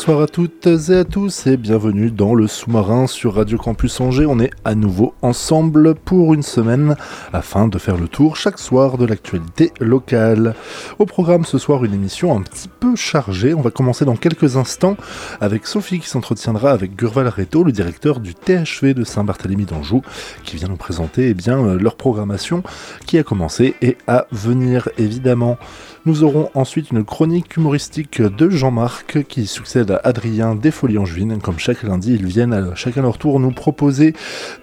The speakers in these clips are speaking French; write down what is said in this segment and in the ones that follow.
Bonsoir à toutes et à tous et bienvenue dans le sous-marin sur Radio Campus Angers. On est à nouveau ensemble pour une semaine afin de faire le tour chaque soir de l'actualité locale. Au programme ce soir une émission un petit peu chargée. On va commencer dans quelques instants avec Sophie qui s'entretiendra avec Gurval Reto, le directeur du THV de Saint-Barthélemy d'Anjou, qui vient nous présenter eh bien, leur programmation qui a commencé et à venir évidemment. Nous aurons ensuite une chronique humoristique de Jean-Marc qui succède Adrien des Folies Angevines. Comme chaque lundi, ils viennent à chacun leur tour nous proposer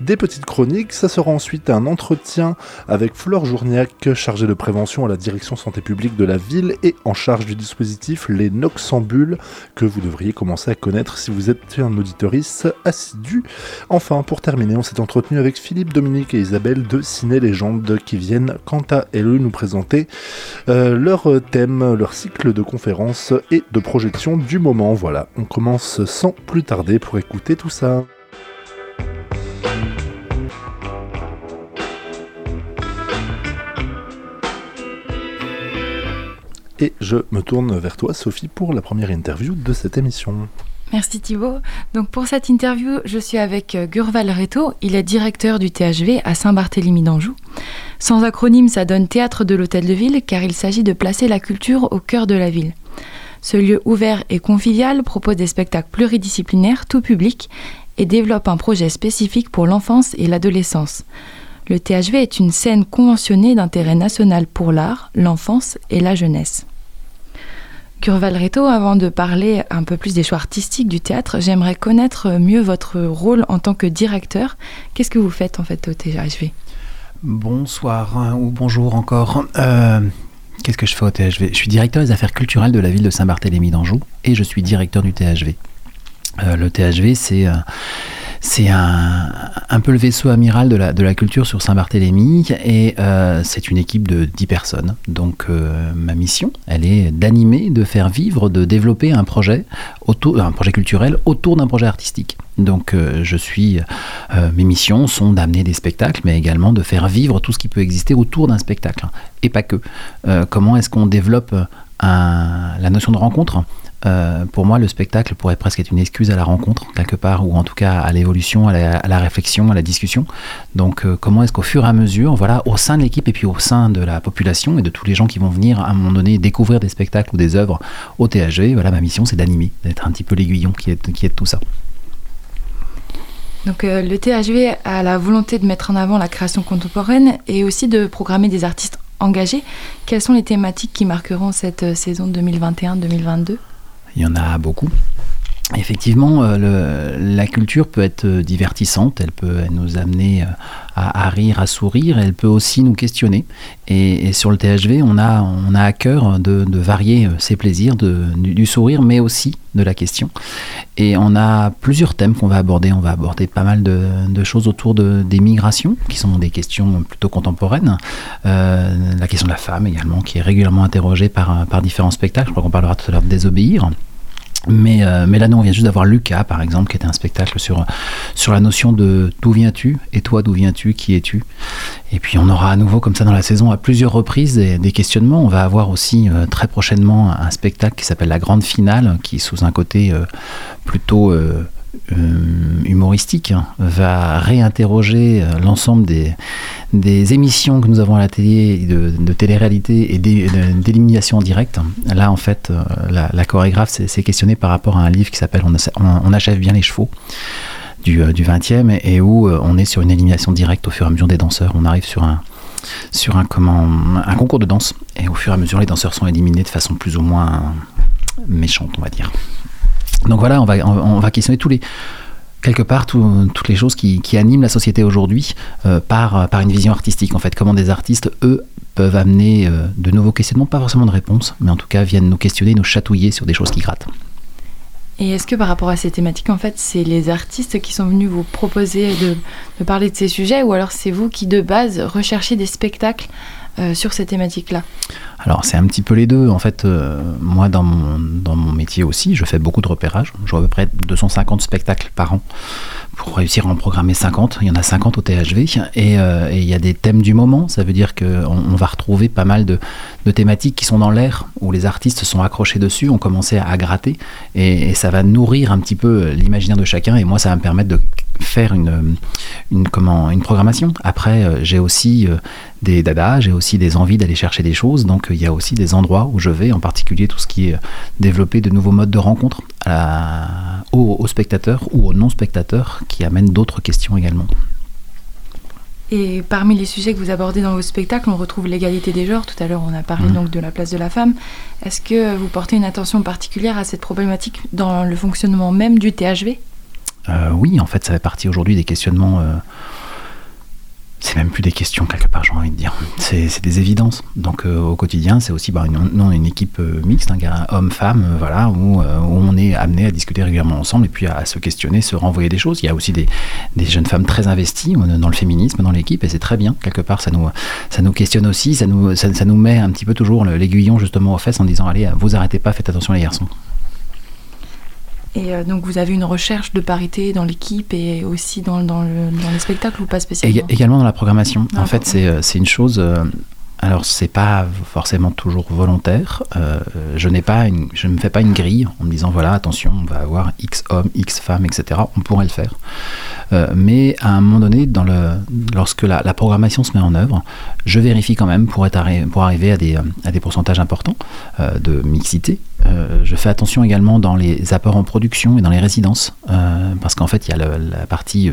des petites chroniques. Ça sera ensuite un entretien avec Flore Journiac, chargée de prévention à la direction santé publique de la ville et en charge du dispositif Les Noxambules, que vous devriez commencer à connaître si vous êtes un auditoriste assidu. Enfin, pour terminer, on s'est entretenu avec Philippe, Dominique et Isabelle de Ciné Légende qui viennent quant à elles nous présenter euh, leur thème, leur cycle de conférences et de projections du moment. Voilà, on commence sans plus tarder pour écouter tout ça. Et je me tourne vers toi, Sophie, pour la première interview de cette émission. Merci Thibault. Donc pour cette interview, je suis avec euh, Gurval Reto. Il est directeur du THV à Saint-Barthélemy d'Anjou. Sans acronyme, ça donne Théâtre de l'Hôtel de Ville car il s'agit de placer la culture au cœur de la ville. Ce lieu ouvert et convivial propose des spectacles pluridisciplinaires, tout public, et développe un projet spécifique pour l'enfance et l'adolescence. Le THV est une scène conventionnée d'intérêt national pour l'art, l'enfance et la jeunesse. Curval Reto, avant de parler un peu plus des choix artistiques du théâtre, j'aimerais connaître mieux votre rôle en tant que directeur. Qu'est-ce que vous faites en fait au THV Bonsoir hein, ou bonjour encore. Euh, qu'est-ce que je fais au THV Je suis directeur des affaires culturelles de la ville de Saint-Barthélemy d'Anjou et je suis directeur du THV. Euh, le THV, c'est euh, c'est un, peu le vaisseau amiral de la, culture sur Saint-Barthélemy et euh, c'est une équipe de 10 personnes. Donc euh, ma mission, elle est d'animer, de faire vivre, de développer un projet, autour, culturel autour d'un projet artistique. Donc euh, je suis, mes missions sont d'amener des spectacles, mais également de faire vivre tout ce qui peut exister autour d'un spectacle, et pas que. Comment est-ce qu'on développe la notion de rencontre euh, pour moi, le spectacle pourrait presque être une excuse à la rencontre, quelque part, ou en tout cas à l'évolution, à, la réflexion, à la discussion. Donc, euh, comment est-ce qu'au fur et à mesure, voilà, au sein de l'équipe et puis au sein de la population et de tous les gens qui vont venir à un moment donné découvrir des spectacles ou des œuvres au THG, voilà, ma mission, c'est d'animer, d'être un petit peu l'aiguillon qui est, qui tout ça. Donc euh, le THV a la volonté de mettre en avant la création contemporaine et aussi de programmer des artistes engagés. Quelles sont les thématiques qui marqueront cette euh, saison 2021-2022 il y en a beaucoup. Effectivement, euh, la culture peut être divertissante, elle peut nous amener à, à, rire, à sourire, elle peut aussi nous questionner. Et, sur le THV, on a, à cœur de, varier ses plaisirs, du, sourire, mais aussi de la question. Et on a plusieurs thèmes qu'on va aborder. On va aborder pas mal de, choses autour de, des migrations, qui sont des questions plutôt contemporaines. Euh, la question de la femme également, qui est régulièrement interrogée par différents spectacles. Je crois qu'on parlera tout à l'heure de désobéir. Mais, euh, mais là, nous, on vient juste d'avoir Lucas, par exemple, qui était un spectacle sur, la notion de d'où viens-tu Et toi, d'où viens-tu Qui es-tu Et puis, on aura à nouveau, comme ça, dans la saison, à plusieurs reprises, des, questionnements. On va avoir aussi euh, très prochainement un spectacle qui s'appelle La Grande Finale, qui, sous un côté euh, plutôt humoristique hein, va réinterroger euh, l'ensemble des, des, émissions que nous avons à la télé, de, télé-réalité et d'élimination en direct. Là, en fait, euh, la, chorégraphe s'est questionnée par rapport à un livre qui s'appelle on, achève bien les chevaux du, du 20e et, où on est sur une élimination directe au fur et à mesure des danseurs. On arrive sur un, un concours de danse et au fur et à mesure les danseurs sont éliminés de façon plus ou moins méchante, on va dire. Donc voilà, on va, on va questionner tous les, quelque part tout, toutes les choses qui, qui, animent la société aujourd'hui euh, par, par une vision artistique. En fait, comment des artistes, eux, peuvent amener euh, de nouveaux questionnements, pas forcément de réponses, mais en tout cas viennent nous questionner, nous chatouiller sur des choses qui grattent. Et est-ce que par rapport à ces thématiques, en fait, c'est les artistes qui sont venus vous proposer de, de parler de ces sujets ou alors c'est vous qui, de base, recherchez des spectacles euh, sur ces thématiques-là Alors c'est un petit peu les deux. En fait, euh, moi dans mon, dans mon métier aussi, je fais beaucoup de repérage. Je vois à peu près 250 spectacles par an pour réussir à en programmer 50. Il y en a 50 au THV euh, et il y a des thèmes du moment. Ça veut dire qu'on on va retrouver pas mal de, thématiques qui sont dans l'air où les artistes sont accrochés dessus, ont commencé à, gratter et, et, ça va nourrir un petit peu l'imaginaire de chacun et moi ça va me permettre de faire une, une, comment, une programmation. Après, j'ai aussi des dadas, j'ai aussi des envies d'aller chercher des choses. Donc il y a aussi des endroits où je vais, en particulier tout ce qui est développer de nouveaux modes de rencontre aux, spectateurs ou aux non-spectateurs qui amènent d'autres questions également. Et parmi les sujets que vous abordez dans vos spectacles, on retrouve l'égalité des genres. Tout à l'heure, on a parlé mmh. donc de la place de la femme. Est-ce que vous portez une attention particulière à cette problématique dans le fonctionnement même du THV euh, Oui, en fait, ça fait partie aujourd'hui des questionnements. Euh, c'est même plus des questions quelque part, j'ai envie de dire. C'est des évidences. Donc euh, au quotidien, c'est aussi bah, une, une équipe mixte, un gars homme-femme, voilà, où, on est amené à discuter régulièrement ensemble et puis à, se questionner, se renvoyer des choses. Il y a aussi des, des jeunes femmes très investies dans le féminisme, dans l'équipe, et c'est très bien. Quelque part, ça nous, ça nous questionne aussi, ça nous, ça, ça nous met un petit peu toujours l'aiguillon justement aux fesses en disant allez, vous arrêtez pas, faites attention les garçons. Et euh, donc vous avez une recherche de parité dans l'équipe et aussi dans, dans, le, dans, les spectacles ou pas spécialement Également dans la programmation. en fait, c'est, c'est une chose. Euh, alors c'est pas forcément toujours volontaire. Euh, je n'ai pas, une, je ne me fais pas une grille en me disant voilà attention, on va avoir X hommes, X femmes, etc. On pourrait le faire. Euh, mais à un moment donné, dans le, lorsque la, la, programmation se met en œuvre, je vérifie quand même pour, être pour arriver à des, à des pourcentages importants euh, de mixité. Euh, je fais attention également dans les apports en production et dans les résidences, euh, parce qu'en fait, il y a la partie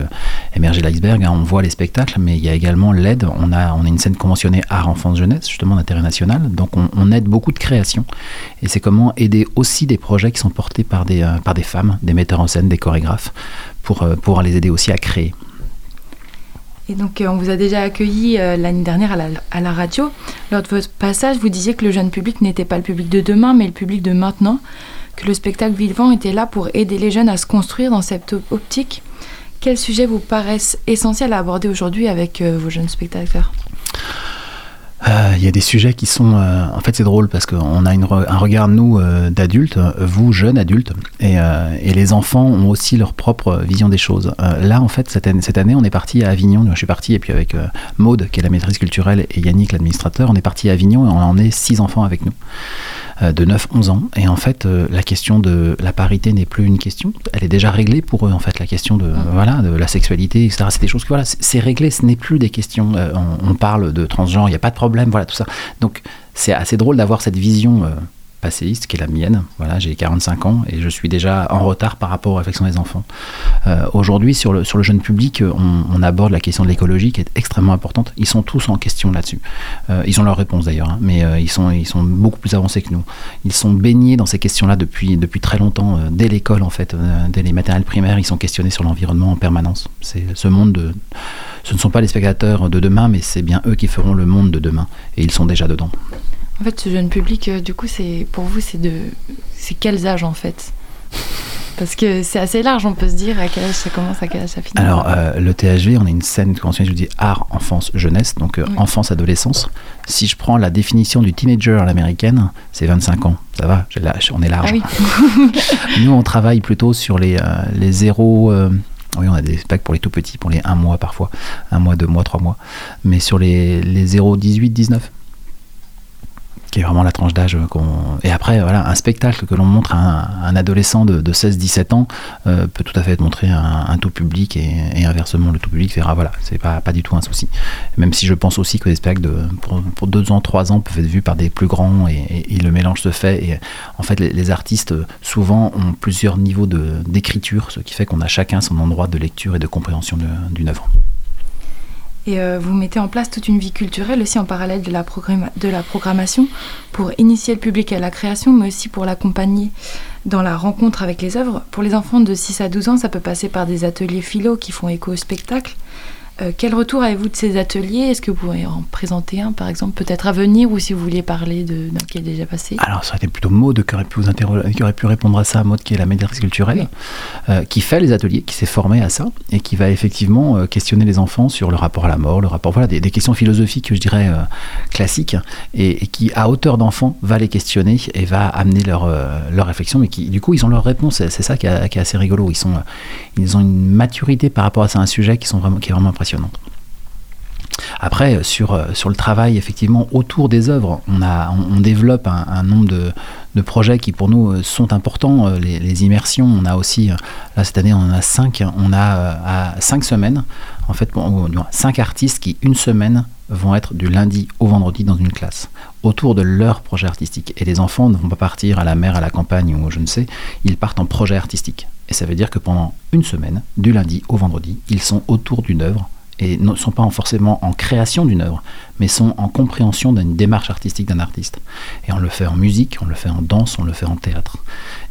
émergée de l'iceberg, hein, on voit les spectacles, mais il y a également l'aide. On a, une scène conventionnée art enfance jeunesse, justement d'intérêt national, donc on, aide beaucoup de créations. Et c'est comment aider aussi des projets qui sont portés par des, des femmes, des metteurs en scène, des chorégraphes, pour euh, les aider aussi à créer. Et donc, euh, on vous a déjà accueilli euh, l'année dernière à la, radio. Lors de votre passage, vous disiez que le jeune public n'était pas le public de demain, mais le public de maintenant, que le spectacle vivant était là pour aider les jeunes à se construire dans cette optique. Quels sujets vous paraissent essentiels à aborder aujourd'hui avec vos jeunes spectateurs? euh, il y a des sujets qui sont. Euh, en fait, c'est drôle parce qu'on a un regard, nous, euh, d'adultes, vous, jeunes adultes, et, les enfants ont aussi leur propre vision des choses. là, en fait, cette année, cette année, on est parti à Avignon. Je suis parti, et puis avec Maude, qui est la maîtrise culturelle, et Yannick, l'administrateur, on est parti à Avignon et on a emmené six enfants avec nous. Euh, de 9-11 ans. Et en fait, euh, la question de la parité n'est plus une question. Elle est déjà réglée pour eux, en fait. La question de, mm. voilà, de la sexualité, etc. C'est des choses que, voilà, c'est réglé. Ce n'est plus des questions. Euh, on, on, parle de transgenre, il n'y a pas de problème, voilà, tout ça. Donc, c'est assez drôle d'avoir cette vision qui est la mienne. Voilà, j'ai 45 ans et je suis déjà en retard par rapport aux réflexions des enfants. Euh, Aujourd'hui, sur le, sur le jeune public, on, on aborde la question de l'écologie qui est extrêmement importante. Ils sont tous en question là-dessus. Euh, ils ont leur réponse d'ailleurs, hein, mais euh, ils, sont, ils sont beaucoup plus avancés que nous. Ils sont baignés dans ces questions-là depuis, depuis très longtemps, euh, dès l'école en fait, euh, dès les matériels primaires, ils sont questionnés sur l'environnement en permanence. C'est ce monde de... Ce ne sont pas les spectateurs de demain, mais c'est bien eux qui feront le monde de demain. Et ils sont déjà dedans. En fait, ce jeune public, euh, du coup, c'est pour vous, c'est de, c'est quels âges en fait? Parce que c'est assez large, on peut se dire à quel âge ça commence, à quel âge ça finit. Alors, euh, le THV, on a une scène conventionnelle, je vous dis art, enfance, jeunesse, donc euh, oui. enfance, adolescence. Si je prends la définition du teenager à l'américaine, c'est 25 ans. Ça va, on est large. Ah oui. Nous, on travaille plutôt sur les, euh, les 0. Oui, on a des specs pour les tout petits, pour les 1 mois parfois, 1 mois, 2 mois, 3 mois. Mais sur les, les 0, 18, 19 qui vraiment la tranche d'âge qu'on. Et après, voilà, un spectacle que l'on montre à un, adolescent de, de 16-17 ans euh, peut tout à fait être montré à un, tout public et, inversement, le tout public verra, voilà, c'est pas, pas du tout un souci. Même si je pense aussi que les spectacles de, pour, 2 ans, 3 ans peuvent être vus par des plus grands et le mélange se fait. Et en fait, les, les, artistes souvent ont plusieurs niveaux d'écriture, ce qui fait qu'on a chacun son endroit de lecture et de compréhension d'une œuvre. Et euh, vous mettez en place toute une vie culturelle aussi en parallèle de la, de la programmation pour initier le public à la création, mais aussi pour l'accompagner dans la rencontre avec les œuvres. Pour les enfants de 6 à 12 ans, ça peut passer par des ateliers philo qui font écho au spectacle. Euh, quel retour avez-vous de ces ateliers? Est-ce que vous pouvez en présenter un, par exemple, peut-être à venir, ou si vous vouliez parler d'un qui est déjà passé? Alors, ça aurait été plutôt Maud qui aurait pu, vous qui aurait pu répondre à ça, Maud qui est la médiatrice culturelle, euh, qui fait les ateliers, qui s'est formée à ça, et qui va effectivement euh, questionner les enfants sur le rapport à la mort, le rapport, voilà, des, questions philosophiques, je dirais, classiques, et, qui, à hauteur d'enfant, va les questionner et va amener leur, leur réflexion, mais qui, du coup, ils ont leur réponse, c'est ça qui, est assez rigolo, ils, sont, ils ont une maturité par rapport à ça, un sujet qui, sont vraiment, qui est vraiment impressionnant. Après, sur, euh, sur le travail, effectivement, autour des œuvres, on, a, on, développe un, nombre de, de, projets qui, pour nous, euh, sont importants. Euh, les, immersions, on a aussi, là, cette année, on en a cinq. On a à cinq semaines, en fait, cinq artistes qui, une semaine, vont être du lundi au vendredi dans une classe, autour de leur projet artistique. Et les enfants ne vont pas partir à la mer, à la campagne ou je ne sais, ils partent en projet artistique. Et ça veut dire que pendant une semaine, du lundi au vendredi, ils sont autour d'une œuvre et ne sont pas forcément en création d'une œuvre, mais sont en compréhension d'une démarche artistique d'un artiste. Et on le fait en musique, on le fait en danse, on le fait en théâtre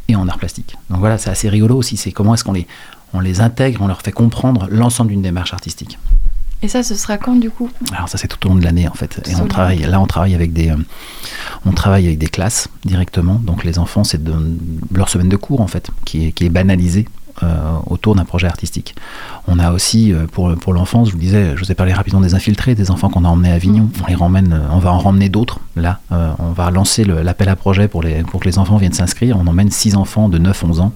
et en art plastique. Donc voilà, c'est assez rigolo aussi, c'est comment est-ce qu'on les, on les intègre, on leur fait comprendre l'ensemble d'une démarche artistique. Et ça, ce sera quand du coup? Alors ça, c'est tout au long de l'année en fait. Et on travaille, là, on travaille avec des, euh, on travaille avec des classes directement. Donc les enfants, c'est leur semaine de cours en fait, qui est, qui est banalisée autour d'un projet artistique. On a aussi, euh, pour, pour l'enfance, je vous disais, je vous ai parlé rapidement des infiltrés, des enfants qu'on a emmenés à Avignon. On les ramène, euh, on va en ramener d'autres. Là, on va lancer l'appel à projet pour, les, pour que les enfants viennent s'inscrire. On emmène six enfants de 9-11 ans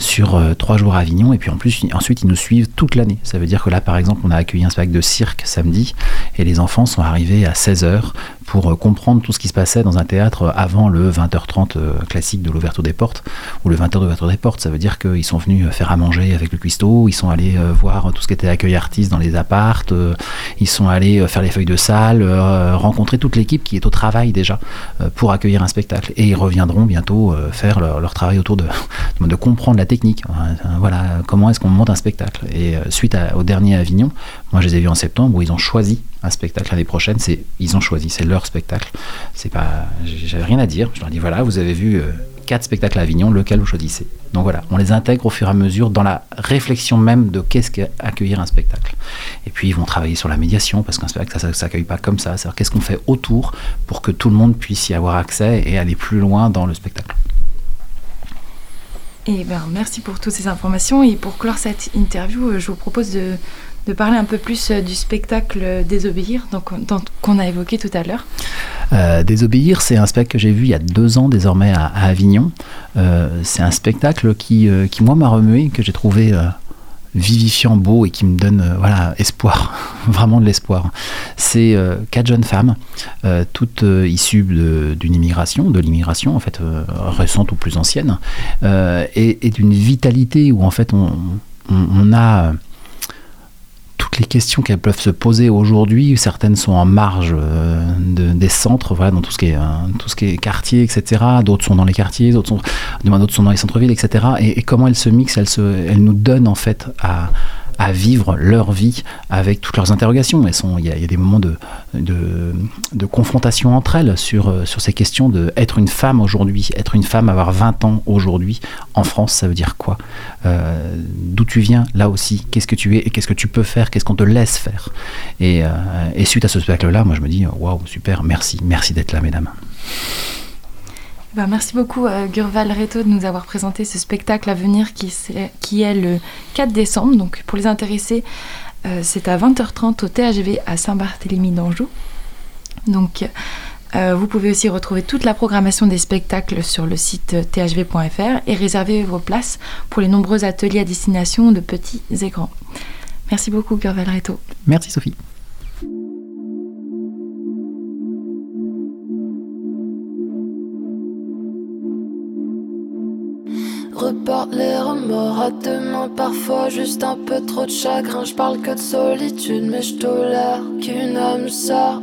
sur trois jours à Avignon et puis en plus ensuite ils nous suivent toute l'année. Ça veut dire que là par exemple on a accueilli un spectacle de cirque samedi et les enfants sont arrivés à 16h pour comprendre tout ce qui se passait dans un théâtre avant le 20h30 classique de l'ouverture des portes ou le 20h de l'ouverture des portes. Ça veut dire qu'ils sont venus faire à manger avec le cuistot, ils sont allés euh, voir tout ce qui était accueil artiste dans les appartes, euh, ils sont allés euh, faire les feuilles de salle, rencontrer toute l'équipe qui est au travail déjà pour accueillir un spectacle. Et ils reviendront bientôt faire leur, travail autour de, de comprendre la technique. Voilà, comment est-ce qu'on monte un spectacle. Et suite au dernier Avignon, moi je les ai vus en septembre où ils ont choisi un spectacle l'année prochaine, c'est ils ont choisi, c'est leur spectacle. C'est pas, j'avais rien à dire. Je leur dis voilà, vous avez vu quatre spectacles à Avignon, lequel vous choisissez. Donc voilà, on les intègre au fur et à mesure dans la réflexion même de qu'est-ce qu'accueillir un spectacle. Et puis ils vont travailler sur la médiation, parce qu'un spectacle, ça ne s'accueille pas comme ça. C'est-à-dire qu'est-ce qu'on fait autour pour que tout le monde puisse y avoir accès et aller plus loin dans le spectacle? Et ben, merci pour toutes ces informations. Et pour clore cette interview, euh, je vous propose de, parler un peu plus euh, du spectacle Désobéir, donc, qu'on a évoqué tout à l'heure. Euh, Désobéir, c'est un spectacle que j'ai vu il y a deux ans désormais à, Avignon. Euh, c'est un spectacle qui, qui moi, m'a remué, que j'ai trouvé vivifiant, beau et qui me donne voilà, espoir, vraiment de l'espoir. C'est quatre jeunes femmes, toutes issues d'une immigration, de l'immigration en fait, récente ou plus ancienne, et, d'une vitalité où en fait on, a questions qu'elles peuvent se poser aujourd'hui, certaines sont en marge euh, des centres, voilà, dans tout ce qui est, euh, tout ce qui est quartier, etc. D'autres sont dans les quartiers, d'autres sont, d'autres sont dans les centres-villes, etc. Et, comment elles se mixent, elles nous donnent en fait à, à vivre leur vie avec toutes leurs interrogations. Il y, a, des moments de, de, confrontation entre elles sur, euh, sur ces questions de être une femme aujourd'hui, être une femme, avoir 20 ans aujourd'hui, en France, ça veut dire quoi? Euh, D'où tu viens, là aussi, qu'est-ce que tu es et qu'est-ce que tu peux faire, qu'est-ce qu'on te laisse faire? Et, euh, et suite à ce spectacle-là, moi je me dis, waouh, super, merci, merci d'être là, mesdames. Ben, merci beaucoup euh, Gurval Reto de nous avoir présenté ce spectacle à venir qui, qui est le 4 décembre. Donc pour les intéressés, euh, c'est à 20h30 au THV à Saint-Barthélemy d'Anjou. Donc euh, vous pouvez aussi retrouver toute la programmation des spectacles sur le site thv.fr et réserver vos places pour les nombreux ateliers à destination de petits et grands. Merci beaucoup Gurval Reto. Merci Sophie. Reporte les remords à demain. Parfois, juste un peu trop de chagrin. Je parle que de solitude, mais je tolère qu'une âme ça.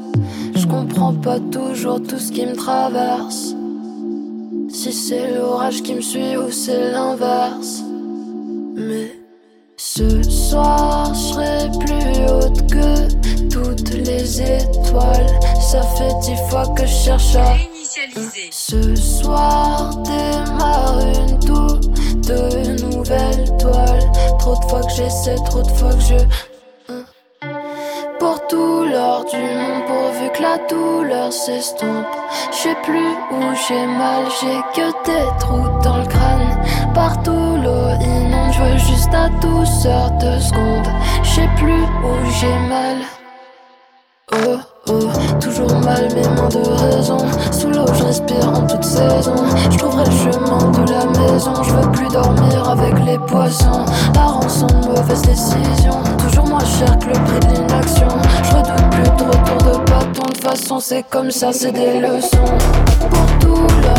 Je comprends pas toujours tout ce qui me traverse. Si c'est l'orage qui me suit ou c'est l'inverse. Mais ce soir, je serai plus haute que toutes les étoiles. Ça fait dix fois que je cherche à. Ce soir démarre une de nouvelles toiles. Trop de fois que j'essaie, trop de fois que je. Pour tout l'or du monde, pourvu que la douleur s'estompe. Je sais plus où j'ai mal, j'ai que des trous dans le crâne. Partout l'eau inonde, je juste à douceur de secondes. Je sais plus où j'ai mal. Toujours mal mais moins de raison. Sous l'eau je respire en toute saison. Je trouverai le chemin de la maison. Je veux plus dormir avec les poissons. La rançon, mauvaise décision. Toujours moins cher que le prix de l'inaction. Je redoute plus de retour de bâton. De façon c'est comme ça, c'est des leçons. Pour tout l'heure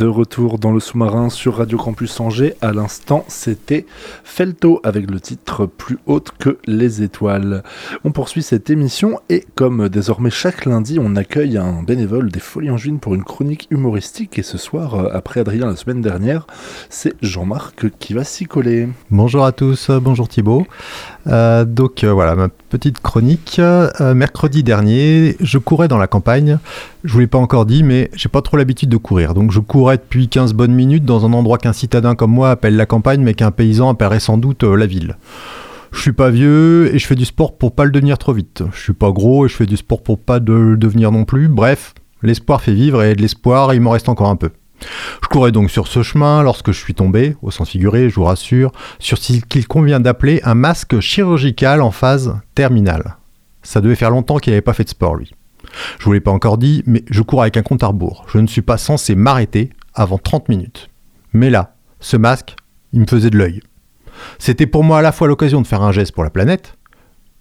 De retour dans le sous-marin sur Radio Campus Angers, à l'instant c'était Felto avec le titre Plus haute que les étoiles. On poursuit cette émission et comme désormais chaque lundi on accueille un bénévole des Folies Angevines pour une chronique humoristique et ce soir, après Adrien la semaine dernière, c'est Jean-Marc qui va s'y coller. Bonjour à tous, bonjour Thibaut. Euh, donc euh, voilà petite chronique. Euh, mercredi dernier, je courais dans la campagne. Je vous l'ai pas encore dit, mais j'ai pas trop l'habitude de courir. Donc je courais depuis 15 bonnes minutes dans un endroit qu'un citadin comme moi appelle la campagne, mais qu'un paysan appellerait sans doute euh, la ville. Je suis pas vieux et je fais du sport pour pas le devenir trop vite. Je suis pas gros et je fais du sport pour pas le devenir non plus. Bref, l'espoir fait vivre et de l'espoir, il m'en reste encore un peu. Je courais donc sur ce chemin lorsque je suis tombé, au sens figuré, je vous rassure, sur ce qu'il convient d'appeler un masque chirurgical en phase terminale. Ça devait faire longtemps qu'il n'avait pas fait de sport, lui. Je vous l'ai pas encore dit, mais je cours avec un compte à rebours. Je ne suis pas censé m'arrêter avant 30 minutes. Mais là, ce masque, il me faisait de l'œil. C'était pour moi à la fois l'occasion de faire un geste pour la planète,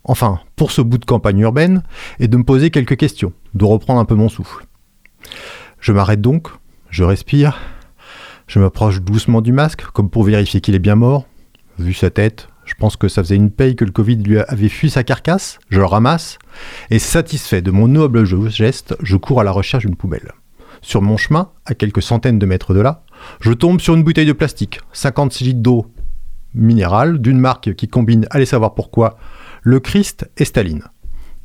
enfin, pour ce bout de campagne urbaine, et de me poser quelques questions, de reprendre un peu mon souffle. Je m'arrête donc, je respire, je m'approche doucement du masque, comme pour vérifier qu'il est bien mort. Vu sa tête, je pense que ça faisait une paye que le Covid lui avait fui sa carcasse, je le ramasse, et satisfait de mon noble geste, je cours à la recherche d'une poubelle. Sur mon chemin, à quelques centaines de mètres de là, je tombe sur une bouteille de plastique, 56 litres d'eau minérale, d'une marque qui combine, allez savoir pourquoi, le Christ et Staline.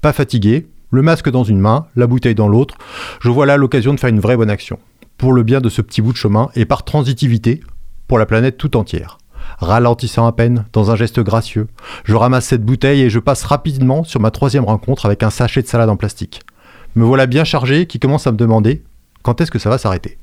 Pas fatigué, le masque dans une main, la bouteille dans l'autre, je vois là l'occasion de faire une vraie bonne action. Pour le bien de ce petit bout de chemin et par transitivité, pour la planète tout entière. Ralentissant à peine, dans un geste gracieux, je ramasse cette bouteille et je passe rapidement sur ma troisième rencontre avec un sachet de salade en plastique. Me voilà bien chargé qui commence à me demander quand est-ce que ça va s'arrêter.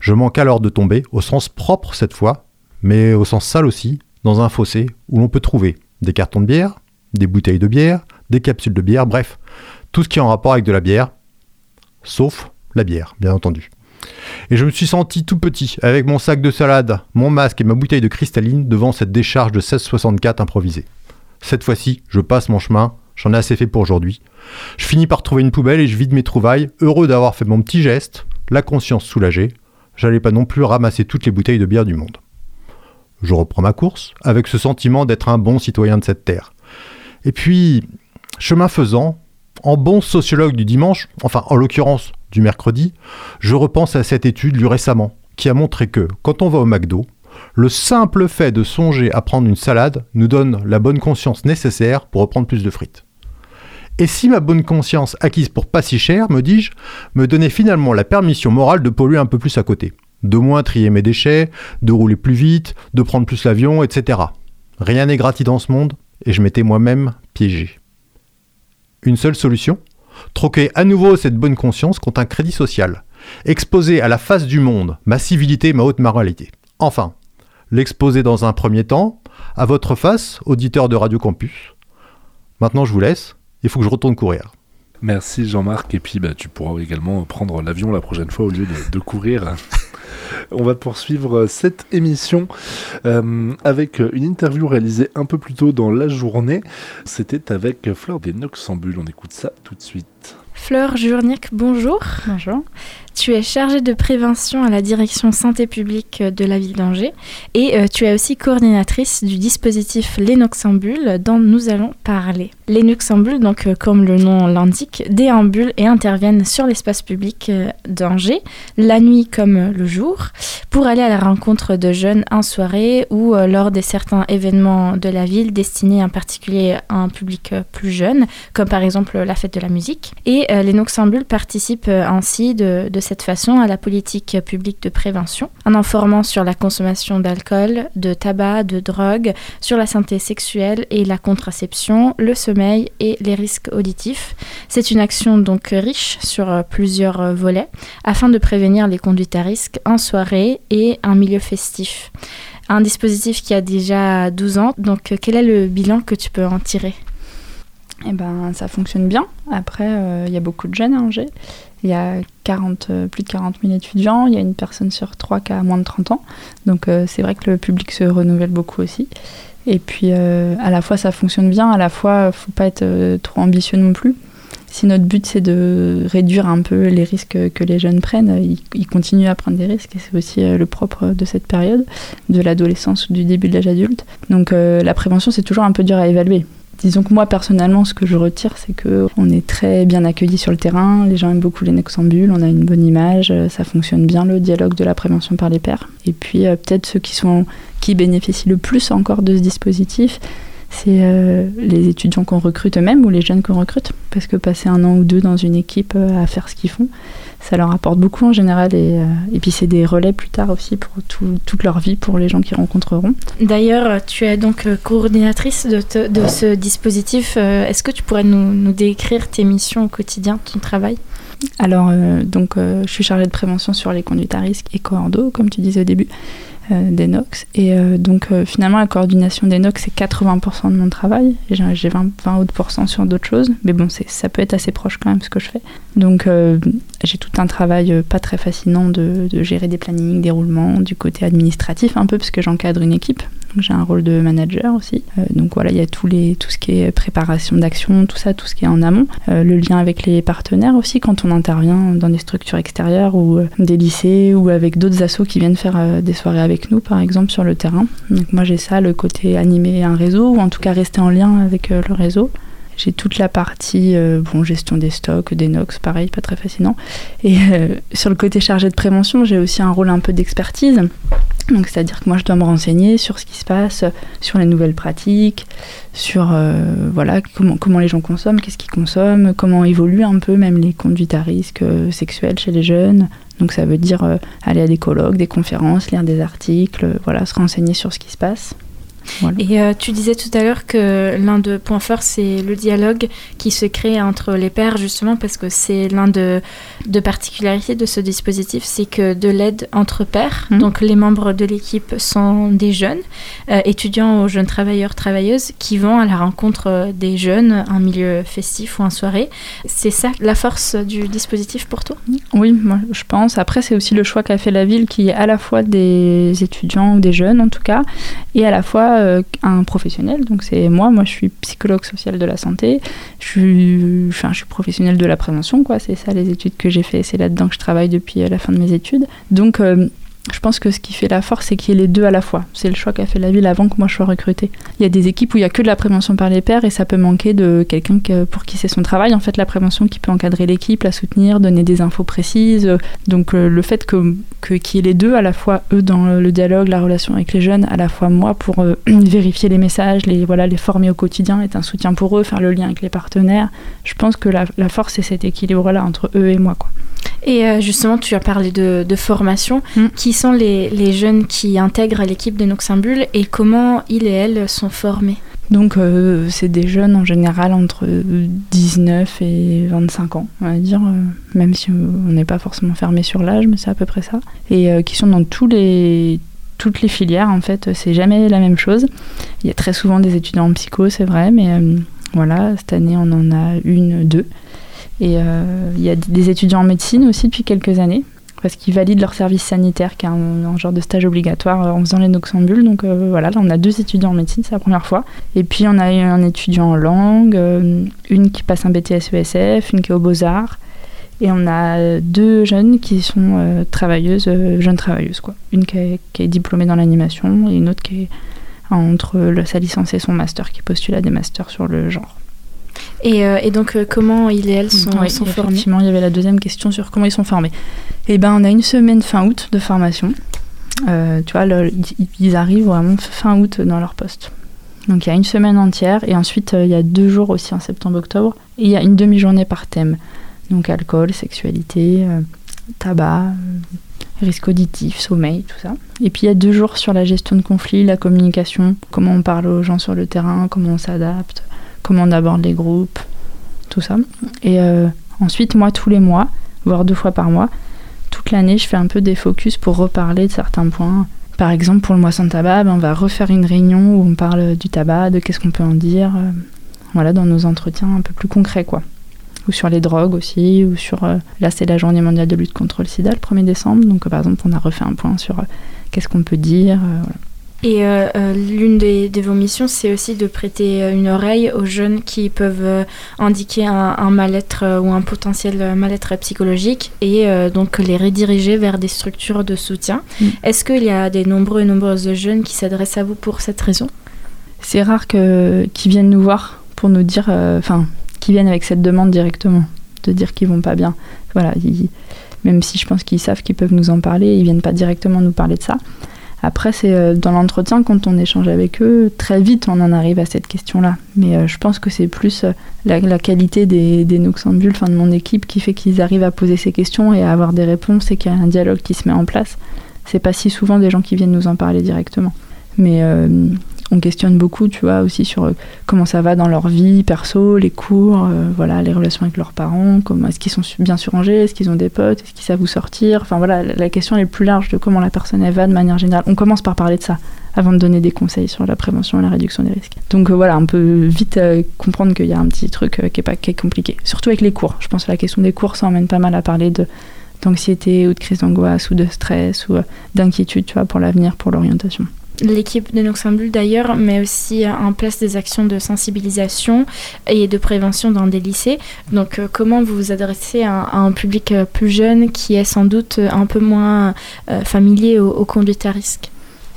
Je manque alors de tomber, au sens propre cette fois, mais au sens sale aussi, dans un fossé où l'on peut trouver des cartons de bière, des bouteilles de bière, des capsules de bière, bref, tout ce qui est en rapport avec de la bière, sauf la bière, bien entendu. Et je me suis senti tout petit, avec mon sac de salade, mon masque et ma bouteille de cristalline devant cette décharge de 1664 improvisée. Cette fois-ci, je passe mon chemin, j'en ai assez fait pour aujourd'hui. Je finis par trouver une poubelle et je vide mes trouvailles, heureux d'avoir fait mon petit geste, la conscience soulagée. J'allais pas non plus ramasser toutes les bouteilles de bière du monde. Je reprends ma course, avec ce sentiment d'être un bon citoyen de cette terre. Et puis, chemin faisant, en bon sociologue du dimanche, enfin en l'occurrence du mercredi, je repense à cette étude lue récemment, qui a montré que, quand on va au McDo, le simple fait de songer à prendre une salade nous donne la bonne conscience nécessaire pour reprendre plus de frites. Et si ma bonne conscience acquise pour pas si cher, me dis-je, me donnait finalement la permission morale de polluer un peu plus à côté, de moins trier mes déchets, de rouler plus vite, de prendre plus l'avion, etc. Rien n'est gratuit dans ce monde, et je m'étais moi-même piégé. Une seule solution? Troquer à nouveau cette bonne conscience contre un crédit social. Exposer à la face du monde ma civilité ma haute moralité. Enfin, l'exposer dans un premier temps à votre face, auditeur de Radio Campus. Maintenant, je vous laisse. Il faut que je retourne courir. Merci Jean-Marc. Et puis bah, tu pourras également prendre l'avion la prochaine fois au lieu de, courir. On va poursuivre cette émission euh, avec une interview réalisée un peu plus tôt dans la journée. C'était avec Fleur des Noxambules. On écoute ça tout de suite. Fleur Journic, bonjour. Bonjour. Tu es chargée de prévention à la direction santé publique de la ville d'Angers et euh, tu es aussi coordinatrice du dispositif Lénoxambule dont nous allons parler. Les Lénoxambules, donc euh, comme le nom l'indique, déambulent et interviennent sur l'espace public euh, d'Angers, la nuit comme le jour, pour aller à la rencontre de jeunes en soirée ou lors de certains événements de la ville destinés en particulier à un public plus jeune, comme par exemple la fête de la musique. Et les participent ainsi de, de cette façon à la politique publique de prévention, en informant sur la consommation d'alcool, de tabac, de drogue, sur la santé sexuelle et la contraception, le sommeil et les risques auditifs. C'est une action donc riche sur plusieurs volets afin de prévenir les conduites à risque en soirée et en milieu festif. Un dispositif qui a déjà 12 ans, donc quel est le bilan que tu peux en tirer? Eh ben, ça fonctionne bien. Après, euh, il y a beaucoup de jeunes à Angers. Il y a 40, euh, plus de 40 000 étudiants. Il y a une personne sur trois qui a moins de 30 ans. Donc, euh, c'est vrai que le public se renouvelle beaucoup aussi. Et puis, à la fois, ça fonctionne bien. À la fois, faut pas être trop ambitieux non plus. Si notre but, c'est de réduire un peu les risques que les jeunes prennent, ils, ils continuent à prendre des risques. Et c'est aussi le propre de cette période, de l'adolescence ou du début de l'âge adulte. Donc, la prévention, c'est toujours un peu dur à évaluer Disons que moi personnellement, ce que je retire, c'est que on est très bien accueillis sur le terrain. Les gens aiment beaucoup les nexambules, on a une bonne image, euh, ça fonctionne bien le dialogue de la prévention par les pairs. Et puis euh, peut-être ceux qui sont qui bénéficient le plus encore de ce dispositif, c'est euh, les étudiants qu'on recrute eux-mêmes ou les jeunes qu'on recrute? Parce que passer un an ou deux dans une équipe à faire ce qu'ils font, ça leur apporte beaucoup en général. Et, euh, et puis c'est des relais plus tard aussi pour toute leur vie, pour les gens qui rencontreront. D'ailleurs, tu es donc euh, coordinatrice de, de ce dispositif. Euh, est-ce que tu pourrais nous, nous, décrire tes missions au quotidien, ton travail? Alors, donc, je suis chargée de prévention sur les conduites à risque et coordo, comme tu disais au début. Euh, des NOx. Et euh, donc euh, finalement la coordination des NOx c'est 80% de mon travail. J'ai 20, 20 autres sur d'autres choses, mais bon ça peut être assez proche quand même ce que je fais. Donc j'ai tout un travail pas très fascinant de, gérer des plannings, des roulements, du côté administratif un peu parce que j'encadre une équipe j'ai un rôle de manager aussi. Euh, donc voilà, il y a tous les, tout ce qui est préparation d'action, tout ça, tout ce qui est en amont. Euh, le lien avec les partenaires aussi quand on intervient dans des structures extérieures ou euh, des lycées ou avec d'autres assos qui viennent faire des soirées avec nous, par exemple, sur le terrain. Donc moi j'ai ça, le côté animer un réseau ou en tout cas rester en lien avec le réseau. J'ai toute la partie bon, gestion des stocks, des NOx, pareil, pas très fascinant. Et sur le côté chargé de prévention, j'ai aussi un rôle un peu d'expertise. Donc c'est-à-dire que moi je dois me renseigner sur ce qui se passe, sur les nouvelles pratiques, sur euh, voilà comment, comment les gens consomment, qu'est-ce qu'ils consomment, comment évoluent un peu même les conduites à risque euh, sexuels chez les jeunes. Donc ça veut dire euh, aller à des colloques, des conférences, lire des articles, voilà, se renseigner sur ce qui se passe. Et euh, tu disais tout à l'heure que l'un de points forts, c'est le dialogue qui se crée entre les pairs, justement, parce que c'est l'un de, de particularités de ce dispositif, c'est que de l'aide entre pairs, mhm. donc les membres de l'équipe sont des jeunes, euh, étudiants ou jeunes travailleurs, travailleuses, qui vont à la rencontre des jeunes en milieu festif ou en soirée. C'est ça la force du dispositif pour toi? Oui, moi je pense. Après, c'est aussi le choix qu'a fait la ville qui est à la fois des étudiants ou des jeunes en tout cas, et à la fois euh, un professionnel. Donc c'est moi, moi je suis psychologue social de la santé, je suis, enfin, je suis professionnelle de la prévention, quoi. C'est ça les études que j'ai fait, c'est là-dedans que je travaille depuis euh, la fin de mes études. Donc euh, je pense que ce qui fait la force, c'est qu'il y ait les deux à la fois. C'est le choix qu'a fait la ville avant que moi je sois recrutée. Il y a des équipes où il n'y a que de la prévention par les pairs et ça peut manquer de quelqu'un pour qui c'est son travail. En fait, la prévention qui peut encadrer l'équipe, la soutenir, donner des infos précises. Donc euh, le fait que qu'il y ait les deux, à la fois eux dans le dialogue, la relation avec les jeunes, à la fois moi pour euh, vérifier les messages, les, voilà, les former au quotidien, être un soutien pour eux, faire le lien avec les partenaires. Je pense que la, force, c'est cet équilibre-là entre eux et moi. Et euh, justement, tu as parlé de, formation. Mm. Qui sont les, jeunes qui intègrent l'équipe de Noxambule et comment ils et elles sont formés? Donc euh, c'est des jeunes en général entre 19 et 25 ans, on va dire, euh, même si on n'est pas forcément fermé sur l'âge, mais c'est à peu près ça. Et euh, qui sont dans tous les, toutes les filières, en fait, c'est jamais la même chose. Il y a très souvent des étudiants en psycho, c'est vrai, mais voilà, cette année on en a une, deux. Et il y a des étudiants en médecine aussi depuis quelques années, parce qu'ils valident leur service sanitaire, qui est un, genre de stage obligatoire euh, en faisant les noxambules. Donc euh, voilà, là on a deux étudiants en médecine, c'est la première fois. Et puis on a un étudiant en langue, euh, une qui passe un BTS ESF, une qui est aux Beaux-Arts. Et on a deux jeunes qui sont travailleuses, jeunes travailleuses quoi. Une qui est, diplômée dans l'animation et une autre qui est entre sa licence et son master, qui postule à des masters sur le genre. Et, donc, comment ils et elles sont, oui, sont formés Effectivement, il y avait la deuxième question sur comment ils sont formés. Eh ben, on a une semaine fin août de formation. Euh, tu vois, ils arrivent vraiment fin août dans leur poste. Donc il y a une semaine entière et ensuite euh, il y a deux jours aussi en septembre-octobre et il y a une demi-journée par thème. Donc alcool, sexualité, euh, tabac, risque auditif, sommeil, tout ça. Et puis il y a deux jours sur la gestion de conflits, la communication, comment on parle aux gens sur le terrain, comment on s'adapte, comment on aborde les groupes, tout ça. Et ensuite moi tous les mois, voire deux fois par mois, toute l'année, je fais un peu des focus pour reparler de certains points. Par exemple, pour le mois sans tabac, ben, on va refaire une réunion où on parle du tabac, de qu'est-ce qu'on peut en dire, euh, voilà, dans nos entretiens un peu plus concrets, quoi. Ou sur les drogues aussi, ou sur... Euh, là, c'est la journée mondiale de lutte contre le sida, le 1er décembre, donc par exemple, on a refait un point sur euh, qu'est-ce qu'on peut dire. Et euh, euh, l'une de, vos missions, c'est aussi de prêter euh, une oreille aux jeunes qui peuvent indiquer un, mal-être ou un potentiel mal-être psychologique et donc les rediriger vers des structures de soutien. Mm. Est-ce qu'il y a des nombreux et nombreuses jeunes qui s'adressent à vous pour cette raison? C'est rare qu'ils viennent nous voir pour nous dire, enfin, qu'ils viennent avec cette demande directement, de dire qu'ils vont pas bien. Voilà, même si je pense qu'ils savent qu'ils peuvent nous en parler, ils viennent pas directement nous parler de ça. Après, c'est euh, dans l'entretien, quand on échange avec eux, très vite on en arrive à cette question-là. Mais euh, je pense que c'est plus euh, la, qualité des, des Noxambules, enfin de mon équipe, qui fait qu'ils arrivent à poser ces questions et à avoir des réponses et qu'il y a un dialogue qui se met en place. C'est pas si souvent des gens qui viennent nous en parler directement. Mais on questionne beaucoup, tu vois, aussi sur euh, comment ça va dans leur vie perso, les cours, euh, voilà, les relations avec leurs parents, comment est-ce qu'ils sont bien surrangés, est-ce qu'ils ont des potes, est-ce qu'ils savent où sortir. Enfin voilà, la question est plus large de comment la personne va de manière générale. On commence par parler de ça avant de donner des conseils sur la prévention et la réduction des risques. Donc euh, voilà, on peut vite comprendre qu'il y a un petit truc qui est pas compliqué. Surtout avec les cours. Je pense que la question des cours, ça emmène pas mal à parler d'anxiété ou de crise d'angoisse ou de stress ou d'inquiétude, tu vois, pour l'avenir, pour l'orientation. L'équipe de Noxambule d'ailleurs met aussi en place des actions de sensibilisation et de prévention dans des lycées. Donc euh, comment vous vous adressez à, un public euh, plus jeune qui est sans doute un peu moins euh, familier aux, conduites à risque?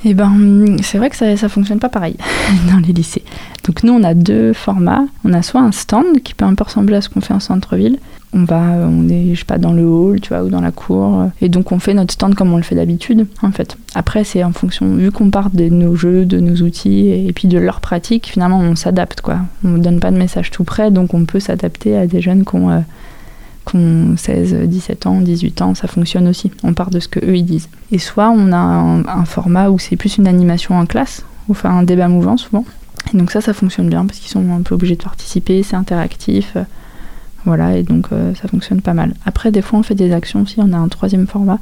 Eh ben, c'est vrai que ça, ça fonctionne pas pareil dans les lycées. Donc nous, on a deux formats. On a soit un stand qui peut un peu ressembler à ce qu'on fait en centre-ville, on va, on est, je sais pas, dans le hall, tu vois, ou dans la cour. Et donc on fait notre stand comme on le fait d'habitude, en fait. Après, c'est en fonction, vu qu'on part de nos jeux, de nos outils, et puis de leur pratique, finalement, on s'adapte, quoi. On ne donne pas de message tout près, donc on peut s'adapter à des jeunes qui ont, euh, 16, 17 ans, 18 ans, ça fonctionne aussi. On part de ce que eux ils disent. Et soit on a un, format où c'est plus une animation en classe, ou enfin un débat mouvant souvent. Et donc ça, ça fonctionne bien parce qu'ils sont un peu obligés de participer, c'est interactif. Voilà, et donc euh, ça fonctionne pas mal. Après, des fois, on fait des actions aussi. On a un troisième format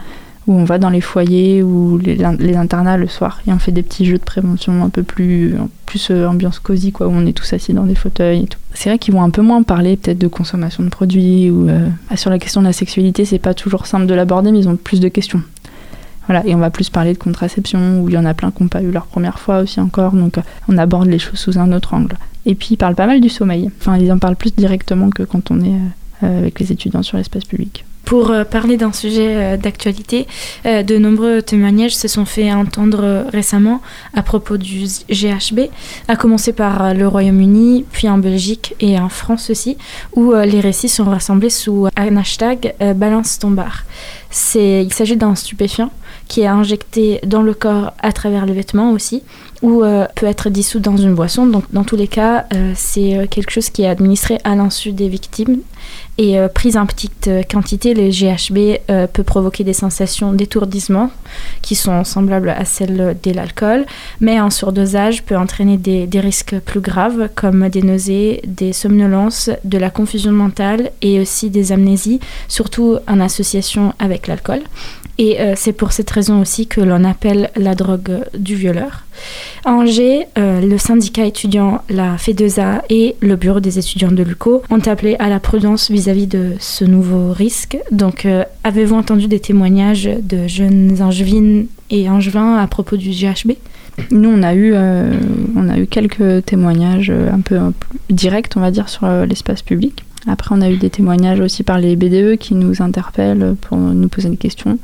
où on va dans les foyers ou les, internats le soir et on fait des petits jeux de prévention un peu plus, plus euh, ambiance cosy, quoi, où on est tous assis dans des fauteuils et tout. C'est vrai qu'ils vont un peu moins parler peut-être de consommation de produits ou euh, sur la question de la sexualité, c'est pas toujours simple de l'aborder, mais ils ont plus de questions. Voilà, et on va plus parler de contraception, où il y en a plein qui n'ont pas eu leur première fois aussi encore, donc on aborde les choses sous un autre angle. Et puis ils parlent pas mal du sommeil. Enfin, ils en parlent plus directement que quand on est euh, avec les étudiants sur l'espace public. Pour euh, parler d'un sujet euh, d'actualité, de nombreux témoignages se sont fait entendre récemment à propos du GHB, à commencer par le Royaume-Uni, puis en Belgique et en France aussi, où les récits sont rassemblés sous un hashtag balance ton. Il s'agit d'un stupéfiant qui est injecté dans le corps à travers le vêtement aussi, ou euh, peut être dissous dans une boisson. Donc dans tous les cas, euh, c'est euh, quelque chose qui est administré à l'insu des victimes Et prise en petite quantité, le GHB peut provoquer des sensations d'étourdissement qui sont semblables à celles de l'alcool, mais en surdosage peut entraîner des, risques plus graves comme des nausées, des somnolences, de la confusion mentale et aussi des amnésies, surtout en association avec l'alcool. Et euh, c'est pour cette raison aussi que l'on appelle la drogue du violeur. À Angers, euh, le syndicat étudiant, la FEDESA et le bureau des étudiants de l'UCO ont appelé à la prudence vis-à-vis de ce nouveau risque. Donc, euh, avez-vous entendu des témoignages de jeunes angevines et angevins à propos du GHB nous, on a eu, on a eu quelques témoignages un peu, un peu directs, on va dire, sur l'espace public. Après, on a eu des témoignages aussi par les BDE qui nous interpellent pour nous poser des questions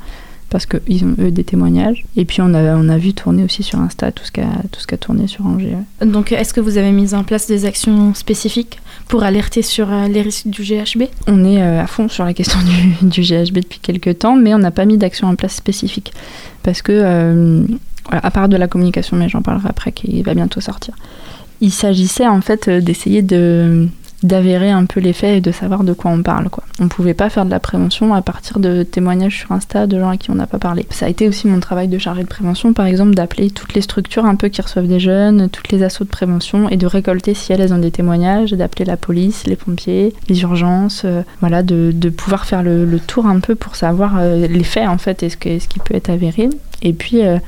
parce qu'ils ont eux des témoignages. Et puis on a, on a vu tourner aussi sur Insta tout ce qui a, tourné sur Angers. Donc est-ce que vous avez mis en place des actions spécifiques pour alerter sur euh, les risques du GHB On est euh, à fond sur la question du, GHB depuis quelques temps, mais on n'a pas mis d'action en place spécifique. Parce que, euh, à part de la communication, mais j'en parlerai après, qui va bientôt sortir. Il s'agissait en fait d'essayer de d'avérer un peu les faits et de savoir de quoi on parle. Quoi. On pouvait pas faire de la prévention à partir de témoignages sur Insta de gens à qui on n'a pas parlé. Ça a été aussi mon travail de chargé de prévention, par exemple, d'appeler toutes les structures un peu qui reçoivent des jeunes, toutes les assauts de prévention et de récolter si elles ont des témoignages, d'appeler la police, les pompiers, les urgences, euh, voilà, de, pouvoir faire le, tour un peu pour savoir euh, les faits en fait et ce, ce qui peut être avéré. Et puis euh,